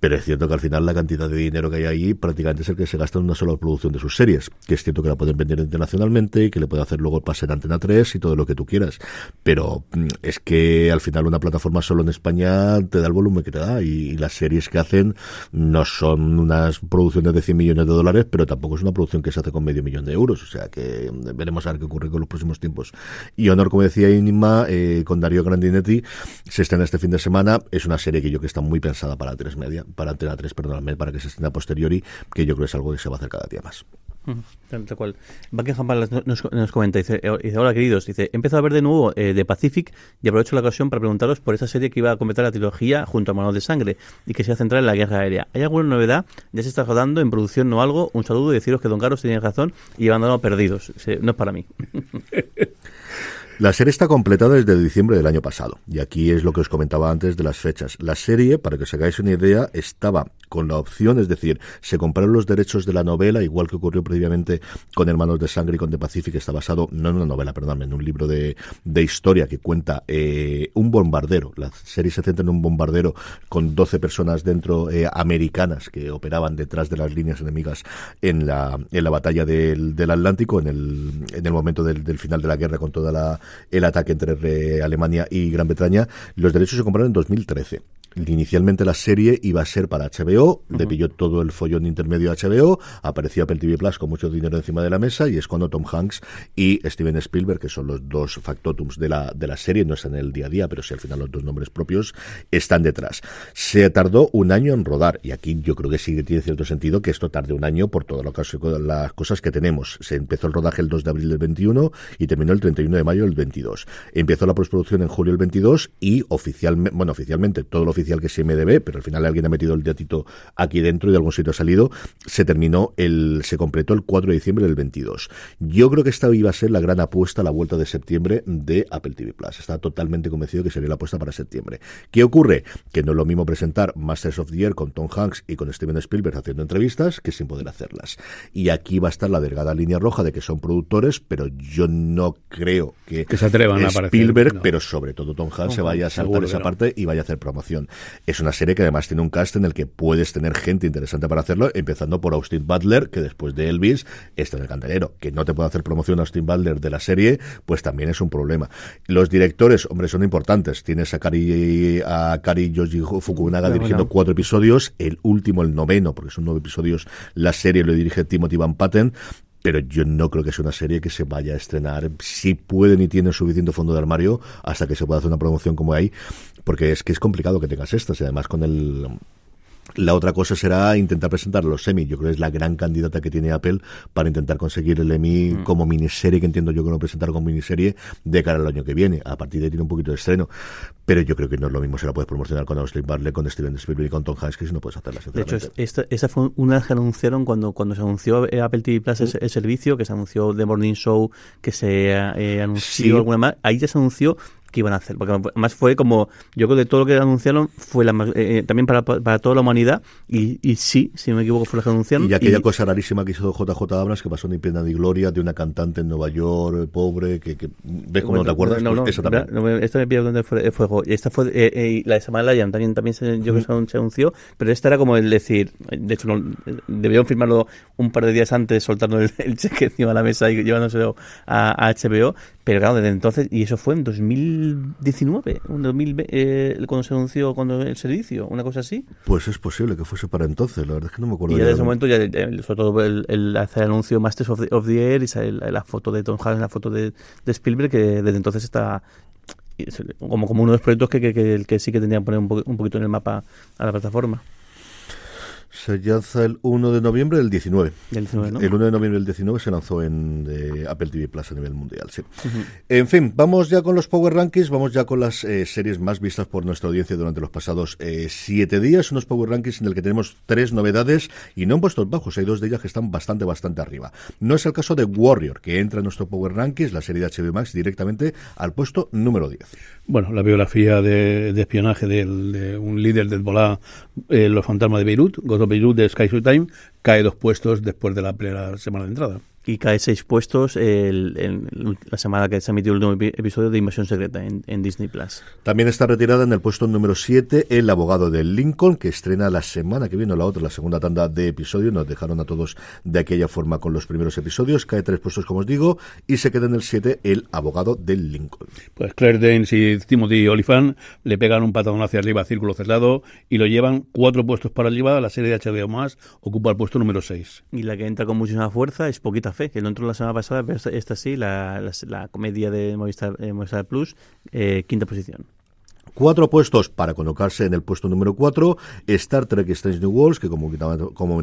pero es cierto que al final la cantidad de dinero que hay ahí prácticamente es el que se gasta en una sola producción de sus series, que es cierto que la pueden vender internacionalmente y que le puede hacer luego el pase en Antena 3 y todo lo que tú quieras, pero mm, es que al final una plataforma solo en España te da el volumen que te da y, y las series que hacen no son unas producciones de 100 millones de dólares, pero tampoco es una producción que se hace con medio millón de euros, o sea que mm, veremos a ver qué ocurre con los próximos tiempos. Y Honor, como decía Inma, eh, con Darío Grandinetti, se estrena este fin de semana, es una serie que yo creo que está muy pensada para tres media, para Antena 3, perdóname, para que se estrene a posteriori, que yo creo que es algo que se va a hacer cada día más. Tal, tal cual. Buckingham Palace nos, nos comenta, dice, eh, dice, hola queridos, dice, he empezado a ver de nuevo eh, The Pacific y aprovecho la ocasión para preguntaros por esa serie que iba a completar la trilogía junto a Manos de Sangre y que se va a centrar en la guerra aérea. ¿Hay alguna novedad? ¿Ya se está rodando en producción o algo? Un saludo y deciros que Don Carlos tiene razón y abandonado perdidos. Se- No es para mí. La serie está completada desde diciembre del año pasado, y aquí es lo que os comentaba antes de las fechas. La serie, para que os hagáis una idea, estaba con la opción, es decir, se compraron los derechos de la novela, igual que ocurrió previamente con Hermanos de Sangre y con The Pacific, está basado, no en una novela, perdón, en un libro de, de historia que cuenta eh, un bombardero. La serie se centra en un bombardero con 12 personas dentro eh, americanas que operaban detrás de las líneas enemigas en la, en la batalla del, del Atlántico, en el, en el momento del final de la guerra con toda la el ataque entre Alemania y Gran Bretaña. Los derechos se compraron en 2013. Inicialmente la serie iba a ser para HBO, le pilló todo el follón intermedio a HBO, apareció Apple TV Plus con mucho dinero encima de la mesa y es cuando Tom Hanks y Steven Spielberg, que son los dos factotums de la, de la serie, no están en el día a día, pero sí al final los dos nombres propios, están detrás. Se tardó un año en rodar y aquí yo creo que sí que tiene cierto sentido que esto tarde un año por todas las cosas que tenemos. Se empezó el rodaje el 2 de abril del 21 y terminó el 31 de mayo del 22. Empezó la postproducción en julio del 22 y oficialmente, bueno, oficialmente todo lo oficial que es IMDB, pero al final alguien ha metido el datito aquí dentro y de algún sitio ha salido, se terminó el, se completó el 4 de diciembre del 22. Yo creo que esta iba a ser la gran apuesta a la vuelta de septiembre de Apple TV Plus. Estaba totalmente convencido que sería la apuesta para septiembre. ¿Qué ocurre? Que no es lo mismo presentar Masters of the Year con Tom Hanks y con Steven Spielberg haciendo entrevistas que sin poder hacerlas. Y aquí va a estar la delgada línea roja de que son productores, pero yo no creo que, Que se atrevan a aparecer, Spielberg, no. pero sobre todo Tom Hanks, se vaya a saltar esa no. parte y vaya a hacer promoción. Es una serie que además tiene un cast en el que puedes tener gente interesante para hacerlo, empezando por Austin Butler, que después de Elvis está en el candelero. Que no te puede hacer promoción a Austin Butler de la serie, pues también es un problema. Los directores, hombre, son importantes. Tienes a Kari, a Kari Yoshi Fukunaga Bueno, dirigiendo bueno. cuatro episodios, el último, el noveno, porque son nueve episodios, la serie lo dirige Timothy Van Patten, pero yo no creo que sea una serie que se vaya a estrenar si pueden y tienen suficiente fondo de armario hasta que se pueda hacer una promoción como hay, porque es que es complicado que tengas estas y además con el la otra cosa será intentar presentar los Emmy. Yo creo que es la gran candidata que tiene Apple para intentar conseguir el Emmy como miniserie, que entiendo yo que no presentar como miniserie de cara al año que viene. A partir de ahí tiene un poquito de estreno. Pero yo creo que no es lo mismo si la puedes promocionar con Austin Butler, con Steven Spielberg y con Tom Hanks que si no puedes hacerla, De hecho, esta, esa fue una que anunciaron cuando, cuando se anunció eh, Apple TV Plus el, el servicio, que se anunció The Morning Show, que se eh, anunció Sí. alguna más. Ahí ya se anunció que iban a hacer. Porque además fue como, yo creo que todo lo que anunciaron fue la eh, eh, también para, para, toda la humanidad. Y, y, sí, si no me equivoco, fue lo que anunciaron. Y aquella cosa rarísima que hizo JJ Abrams, que pasó en Pena de Gloria, de una cantante en Nueva York, pobre, que, que ¿ves cómo no te acuerdas? No, no, pues esa también. No, esta me pilló donde fue, fuego. Y esta fue, eh, eh, la de Samuel Lyon también, también se, yo creo que se anunció, pero esta era como el decir, de hecho, no, debieron firmarlo un par de días antes, soltando el, el cheque encima de la mesa y llevándoselo a, a HBO, pero claro, desde entonces, y eso fue en 2019, en 2000, eh, cuando se anunció cuando el servicio, una cosa así. Pues es posible que fuese para entonces, la verdad es que no me acuerdo. Y ya desde ese momento, ya, sobre todo el, el, hacer el anuncio Masters of the, of the Air y sale la, la, foto de Tom Hanks, la foto de, de Spielberg, que desde entonces está como, como uno de los proyectos que, que, que, que sí que tendrían que poner un, po un poquito en el mapa a la plataforma. Se lanza el 1 de noviembre del 19. El, 19 ¿no? el 1 de noviembre del 19 se lanzó en eh, Apple TV Plus a nivel mundial, sí. Uh -huh. En fin, vamos ya con los Power Rankings, vamos ya con las eh, series más vistas por nuestra audiencia durante los pasados eh, siete días. Unos Power Rankings en el que tenemos tres novedades y no en puestos bajos, hay dos de ellas que están bastante, bastante arriba. No es el caso de Warrior, que entra en nuestro Power Rankings, la serie de HBO Max, directamente al puesto número 10. Bueno, la biografía de, de espionaje de, de, un líder del Bolá, eh, Los Fantasmas de Beirut, God edo beiru de Sky cae dos puestos después de la primera semana de entrada. Y cae seis puestos el, el, la semana que se emitió el último episodio de Invasión Secreta en, en, Disney Plus. También está retirada en el puesto número 7 El abogado de Lincoln, que estrena la semana que viene, la otra, la segunda tanda de episodios. Nos dejaron a todos de aquella forma con los primeros episodios. Cae tres puestos, como os digo, y se queda en el 7 El abogado de Lincoln. Pues Claire Danes y Timothy Oliphant le pegan un patadón hacia arriba, círculo cerrado, y lo llevan cuatro puestos para arriba. La serie de HBO más ocupa el puesto número 6. Y la que entra con muchísima fuerza es Poquita Fe, que no entró la semana pasada, pero esta, esta sí, la, la, la, comedia de Movistar, eh, Movistar Plus, eh, quinta posición. Cuatro puestos para colocarse en el puesto número cuatro, Star Trek Strange New Worlds, que como, como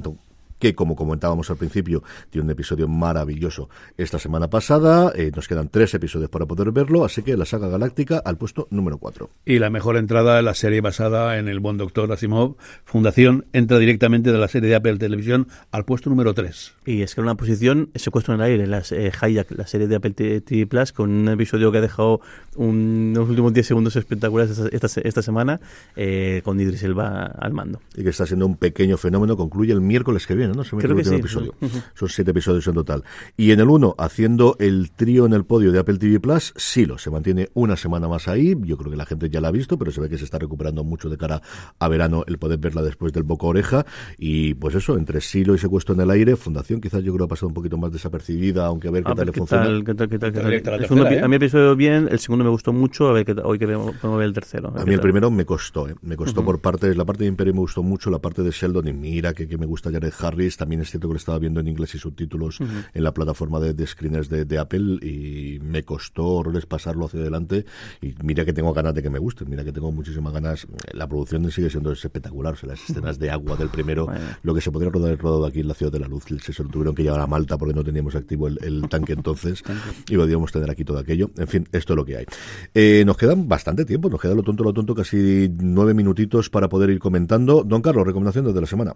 que como comentábamos al principio tiene un episodio maravilloso esta semana pasada. Eh, nos quedan tres episodios para poder verlo así que la saga galáctica al puesto número 4 y la mejor entrada la serie basada en el buen doctor Asimov Fundación entra directamente de la serie de Apple Televisión al puesto número 3 y es que una posición secuestro en el aire las, eh, Hijack, la serie de Apple TV Plus con un episodio que ha dejado un, unos últimos 10 segundos espectaculares esta, esta, esta semana eh, con Idris Elba al mando. Y que está siendo un pequeño fenómeno concluye el miércoles que viene ¿no? Se Creo que sí. episodio. Uh -huh. Son siete episodios en total. Y en el uno, haciendo el trío en el podio de Apple TV Plus, Silo se mantiene una semana más ahí. Yo creo que la gente ya la ha visto, pero se ve que se está recuperando mucho de cara a verano el poder verla después del boca oreja. Y pues eso, entre Silo y Secuestro en el aire, Fundación quizás yo creo ha pasado un poquito más desapercibida, aunque a ver qué a tal le funciona. Tal, ¿qué tal, qué tal, qué tal? El segundo, ¿eh? A mí episodio bien, el segundo me gustó mucho, a ver qué tal, hoy que vemos, el tercero. A, a mí el primero me costó, ¿eh? me costó uh -huh. por parte, la parte de Imperio me gustó mucho, la parte de Sheldon y mira que, que me gusta Jared Harris, también es cierto que lo estaba viendo en inglés y subtítulos uh -huh. en la plataforma de, de screeners de, de, Apple y me costó horrores pasarlo hacia adelante y mira que tengo ganas de que me guste, mira que tengo muchísimas ganas. La producción sigue siendo espectacular, o sea, las escenas de agua del primero, bueno. lo que se podría rodar rodado aquí en la Ciudad de la Luz, se lo tuvieron que llevar a Malta porque no teníamos activo el, el tanque entonces y podíamos tener aquí todo aquello. En fin, esto es lo que hay. Eh, nos quedan bastante tiempo, nos queda lo tonto, lo tonto, casi nueve minutitos para poder ir comentando. Don Carlos, recomendaciones de la semana.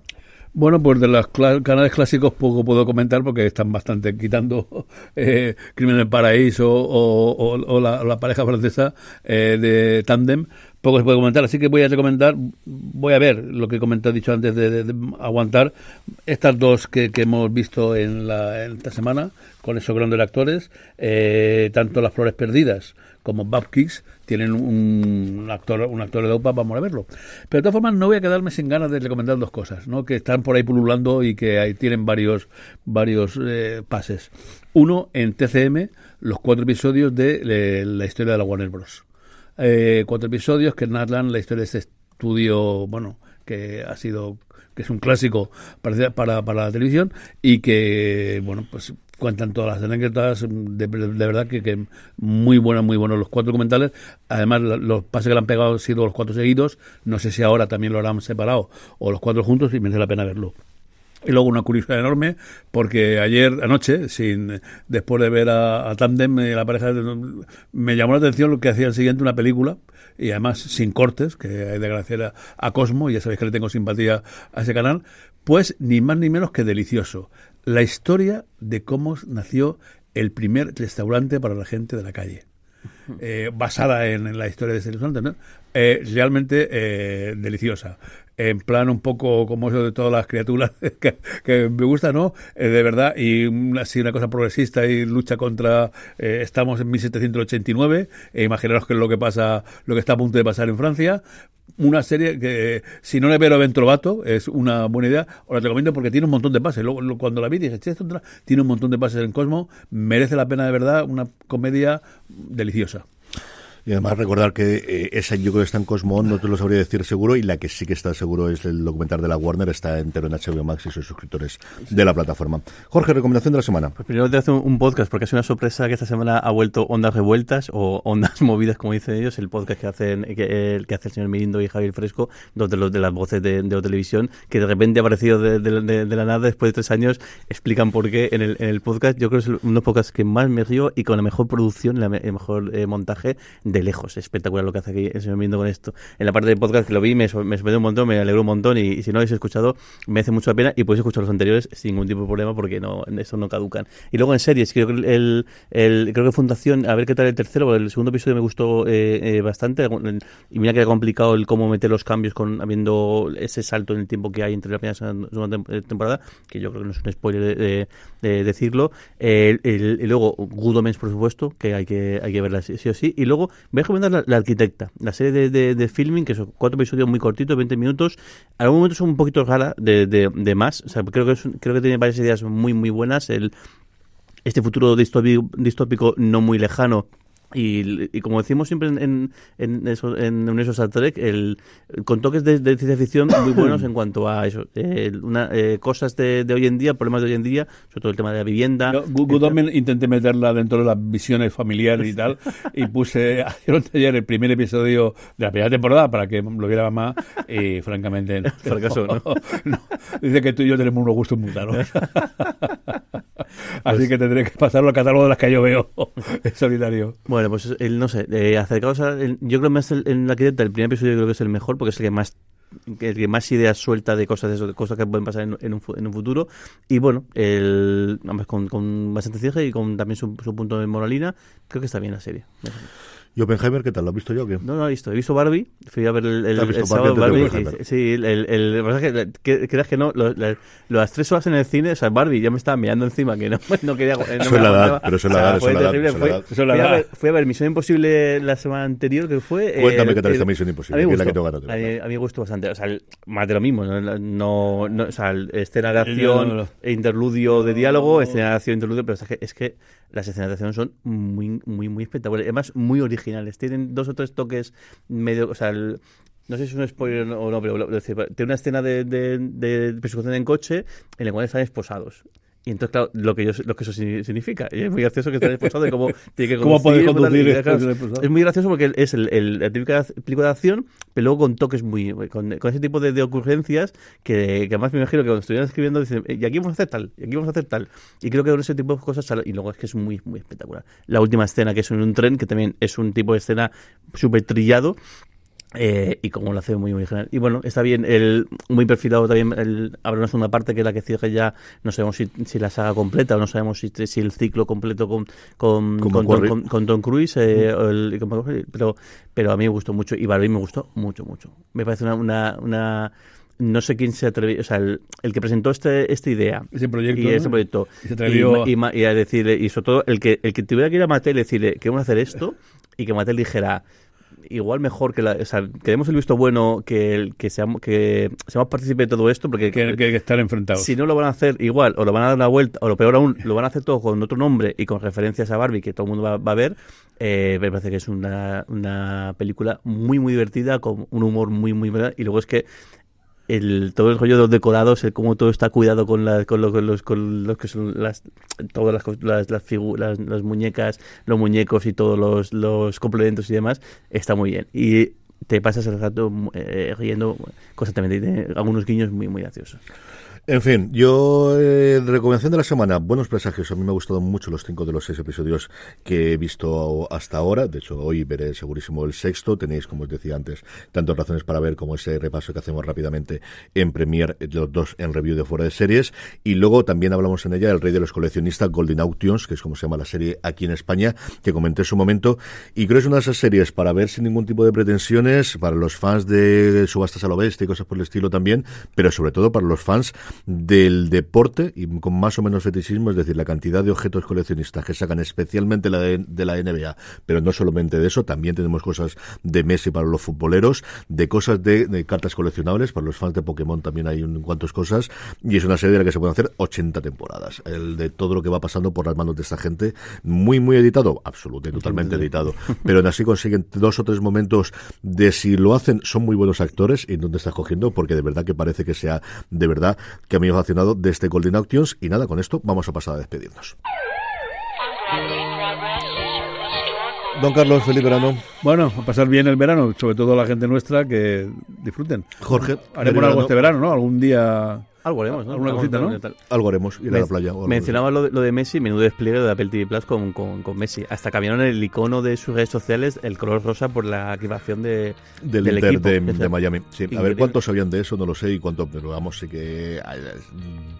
Bueno, pues de los canales clásicos poco puedo comentar porque están bastante quitando eh, Crimen en Paraíso o, la, pareja francesa eh, de Tandem. Poco se puede comentar, así que voy a recomendar, voy a ver lo que comenté, dicho antes de aguantar, estas dos que, que, hemos visto en, la, en esta semana, con esos grandes actores, eh, tanto Las Flores Perdidas como Bob Kicks, tienen un, actor un actor de OPA, vamos a verlo. Pero de todas formas no voy a quedarme sin ganas de recomendar dos cosas, ¿no? que están por ahí pululando y que ahí tienen varios, varios eh, pases. Uno, en TCM, los cuatro episodios de, de la historia de la Warner Bros. Eh, cuatro episodios que narran la historia de este estudio, bueno, que ha sido que es un clásico para, para, para la televisión y que, bueno, pues cuentan todas las anécdotas, de, de, verdad que, que, muy buenos, muy buenos los cuatro documentales. Además, los pases que le han pegado han sido los cuatro seguidos. No sé si ahora también lo harán separado o los cuatro juntos y merece la pena verlo. Y luego una curiosidad enorme, porque ayer, anoche, sin después de ver a, a Tandem, eh, la pareja, me llamó la atención lo que hacía el siguiente, una película, y además sin cortes, que hay de agradecer a, a Cosmo, y ya sabéis que le tengo simpatía a ese canal, pues ni más ni menos que delicioso. La historia de cómo nació el primer restaurante para la gente de la calle. eh, basada en, en la historia de este ¿no? Eh, realmente eh, deliciosa. En plan un poco como eso de todas las criaturas que, me gusta, ¿no? Eh, de verdad, y así una cosa progresista y lucha contra... eh, estamos en 1789, e imaginaros que es lo que pasa, lo que está a punto de pasar en Francia. Una serie que, si no le veo a Ben Trovato, es una buena idea. Os la recomiendo porque tiene un montón de pases. Luego, cuando la vi dije, "Che, esto tra- tiene un montón de pases en Cosmo. Merece la pena de verdad. Una comedia deliciosa. Y además recordar que eh, esa yo creo que está en Cosmo, no te lo sabría decir seguro, y la que sí que está seguro es el documental de la Warner, está entero en HBO Max y sois suscriptores de la plataforma. Jorge, recomendación de la semana. Pues primero te hace un, podcast, porque sido una sorpresa que esta semana ha vuelto Ondas Revueltas o Ondas Movidas, como dicen ellos, el podcast que hacen que, el que hace el señor Mirindo y Javier Fresco, dos de, los, de las voces de, de la televisión, que de repente ha aparecido de, de- de- la nada después de tres años, explican por qué en el, en el podcast. Yo creo que es uno de los podcasts que más me río y con la mejor producción, la el mejor eh, montaje de lejos. Espectacular lo que hace aquí el señor Mirindo con esto. En la parte del podcast que lo vi me, me sorprendió un montón, me alegró un montón y, si no habéis escuchado, me hace mucho la pena y podéis escuchar los anteriores sin ningún tipo de problema porque no eso no caducan. Y luego en series, creo que el, el- creo que Fundación, a ver qué tal el tercero, el segundo episodio me gustó eh, eh, bastante y mira que era complicado el cómo meter los cambios con habiendo ese salto en el tiempo que hay entre la primera y la segunda eh, temporada, que yo creo que no es un spoiler de, de- de decirlo. Y luego Good por supuesto, que hay que hay que verla sí o sí. Y luego voy a recomendar la, Arquitecta, la serie de, de, filming, que son cuatro episodios muy cortitos, 20 minutos. A algún momento son un poquito rara de, de, más. O sea, creo que, es creo que tiene varias ideas muy, muy buenas. El, este futuro distópico, distópico no muy lejano. Y, y como decimos siempre en, en, en, eso, en Universo Star Trek, el, con toques de, de ciencia ficción muy buenos en cuanto a eso, eh, una, eh, cosas de, de hoy en día, problemas de hoy en día, sobre todo el tema de la vivienda. Good Omen intenté meterla dentro de las visiones familiares y tal, y puse ayer el primer episodio de la primera temporada para que lo viera mamá, y francamente no. ¿no? No. Dice que tú y yo tenemos unos gustos muy raros. Así que tendré que pasarlo al catálogo de las que yo veo en solitario. Bueno, pues el, no sé, eh, acercaos a, yo creo que más el, en la arquitecta, el primer episodio creo que es el mejor porque es el que más el que más ideas suelta de cosas de, eso, de cosas que pueden pasar en, en un, en un futuro. Y bueno el con, bastante cierre y con también su, su punto de moralina creo que está bien la serie ¿Y Oppenheimer qué tal? ¿Lo has visto yo o qué? no, no lo he visto. He visto Barbie. Fui a ver el, el, ¿Has visto el Barbie sábado y- sí, el, el, que creas que no, lo- la- las tres horas en el cine, o sea, Barbie ya me estaba mirando encima, que no, no quería. No Eso es la edad, pero eso es la edad, eso fue es la edad, fui, a ver, fui a ver Misión Imposible la semana anterior, que fue. Cuéntame eh, qué tal el- esta Misión Imposible, a mí me que es la que gustó. tengo ganas de A mí, ver. a mí me gustó bastante. O sea, el- más de lo mismo. No, o sea, escena de acción, e interludio de diálogo, escena de acción, interludio, pero es que, es que las escenas de acción son muy, muy, muy espectaculares. Además, muy originales. Tienen dos o tres toques medio. O sea, el- no sé si es un spoiler o no, pero tiene una escena de, de, de persecución en coche en la cual están esposados. Y entonces, claro, lo que, yo, lo que eso signi- significa. Y es muy gracioso que estén esposados y cómo tiene que ¿Cómo puede conducir, conducir tal, y, claro, estar esposado? Es muy gracioso porque es el, el- la típica película de acción, pero luego con toques muy. con, con ese tipo de, de ocurrencias que, que además me imagino que cuando estuvieran escribiendo dicen, "Eh, y aquí vamos a hacer tal, y aquí vamos a hacer tal. Y creo que con ese tipo de cosas, sale- y luego es que es muy, muy espectacular. La última escena, que es en un tren, que también es un tipo de escena súper trillado. Eh, y como lo hace muy muy general. Y bueno, está bien, el, muy perfilado también. El, habrá una segunda parte que es la que cierra ya. No sabemos si, si la saga completa o no sabemos si, si el ciclo completo con, con, con, con, con Tom Cruise. eh, o el- pero, pero a mí me gustó mucho. Y Barbie me gustó mucho, mucho. Me parece una. una, una no sé quién se atrevió, o sea, el, el que presentó este, esta idea Ese proyecto, y ¿no? ese proyecto Y se atrevió y, y ma- y a decirle, y sobre todo el que, el que tuviera que ir a Mattel y decirle, queremos hacer esto, y que Mattel dijera, igual mejor que la, o sea, queremos el visto bueno que, el, que seamos, que seamos partícipes de todo esto, porque Que, que, que estar enfrentados. si no lo van a hacer igual, o lo van a dar una vuelta, o lo peor aún, lo van a hacer todo con otro nombre y con referencias a Barbie que todo el mundo va, va a ver, eh, me parece que es una, una película muy, muy divertida, con un humor muy, muy... Y luego es que el, todo el rollo de los decorados, el cómo todo está cuidado con, la, con, lo, con los, con los que son las, todas las, las, las, figu- las, las muñecas, los muñecos y todos los, los complementos y demás, está muy bien. Y te pasas el rato eh, riendo constantemente. y Tiene algunos guiños muy, muy graciosos. En fin, yo, eh, recomendación de la semana, buenos presagios. A mí me ha gustado mucho los cinco de los seis episodios que he visto hasta ahora. De hecho, hoy veré segurísimo el sexto. Tenéis, como os decía antes, tantas razones para ver como ese repaso que hacemos rápidamente en Premiere, los dos en review de fuera de series. Y luego también hablamos en ella El Rey de los Coleccionistas, Golden Auctions, que es como se llama la serie aquí en España, que comenté en su momento. Y creo que es una de esas series para ver sin ningún tipo de pretensiones, para los fans de subastas a lo bestia y cosas por el estilo también, pero sobre todo para los fans del deporte y con más o menos fetichismo, es decir, la cantidad de objetos coleccionistas que sacan especialmente la de, la NBA, pero no solamente de eso, también tenemos cosas de Messi para los futboleros, de cosas de, cartas coleccionables, para los fans de Pokémon también hay un cuantos cosas, y es una serie de la que se pueden hacer 80 temporadas, el de todo lo que va pasando por las manos de esta gente, muy, muy editado, absolutamente, totalmente editado, pero aún así consiguen dos o tres momentos de si lo hacen, son muy buenos actores, y dónde estás cogiendo, porque de verdad que parece que sea de verdad que a mí me ha fascinado de este Golden Auctions. Y nada, con esto vamos a pasar a despedirnos. Don Carlos, feliz verano. Bueno, a pasar bien el verano, sobre todo la gente nuestra que disfruten. Jorge, haremos algo este verano, ¿no? Algún día algo haremos, ¿no? Alguna cosita, ¿no? Algo haremos, ir a la playa. Mencionaba lo de, lo de, Messi, menudo despliegue de Apple TV Plus con, con, con, Messi. Hasta cambiaron el icono de sus redes sociales, el color rosa, por la activación de, del, Inter de, Miami. Sí, a ver cuántos sabían de eso, no lo sé, y cuánto, pero vamos, sí que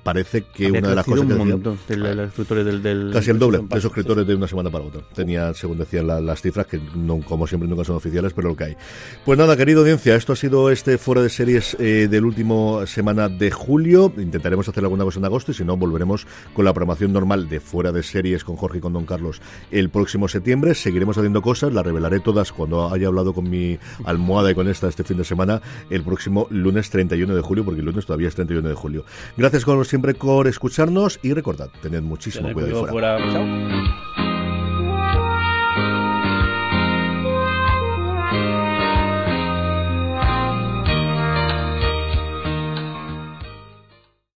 parece que una de las cosas que montón del, del, Casi el doble de suscriptores de una semana para otra. Tenía, según decían las cifras, que no, como siempre nunca son oficiales, pero lo que hay. Pues nada, querido audiencia, esto ha sido este fuera de series eh, del último semana de julio. Intentaremos hacer alguna cosa en agosto y si no, volveremos con la programación normal de fuera de series con Jorge y con Don Carlos el próximo septiembre. Seguiremos haciendo cosas, las revelaré todas cuando haya hablado con mi almohada y con esta este fin de semana, el próximo lunes 31 de julio, porque el lunes todavía es 31 de julio. Gracias como siempre por escucharnos y recordad, tened muchísimo cuidado fuera.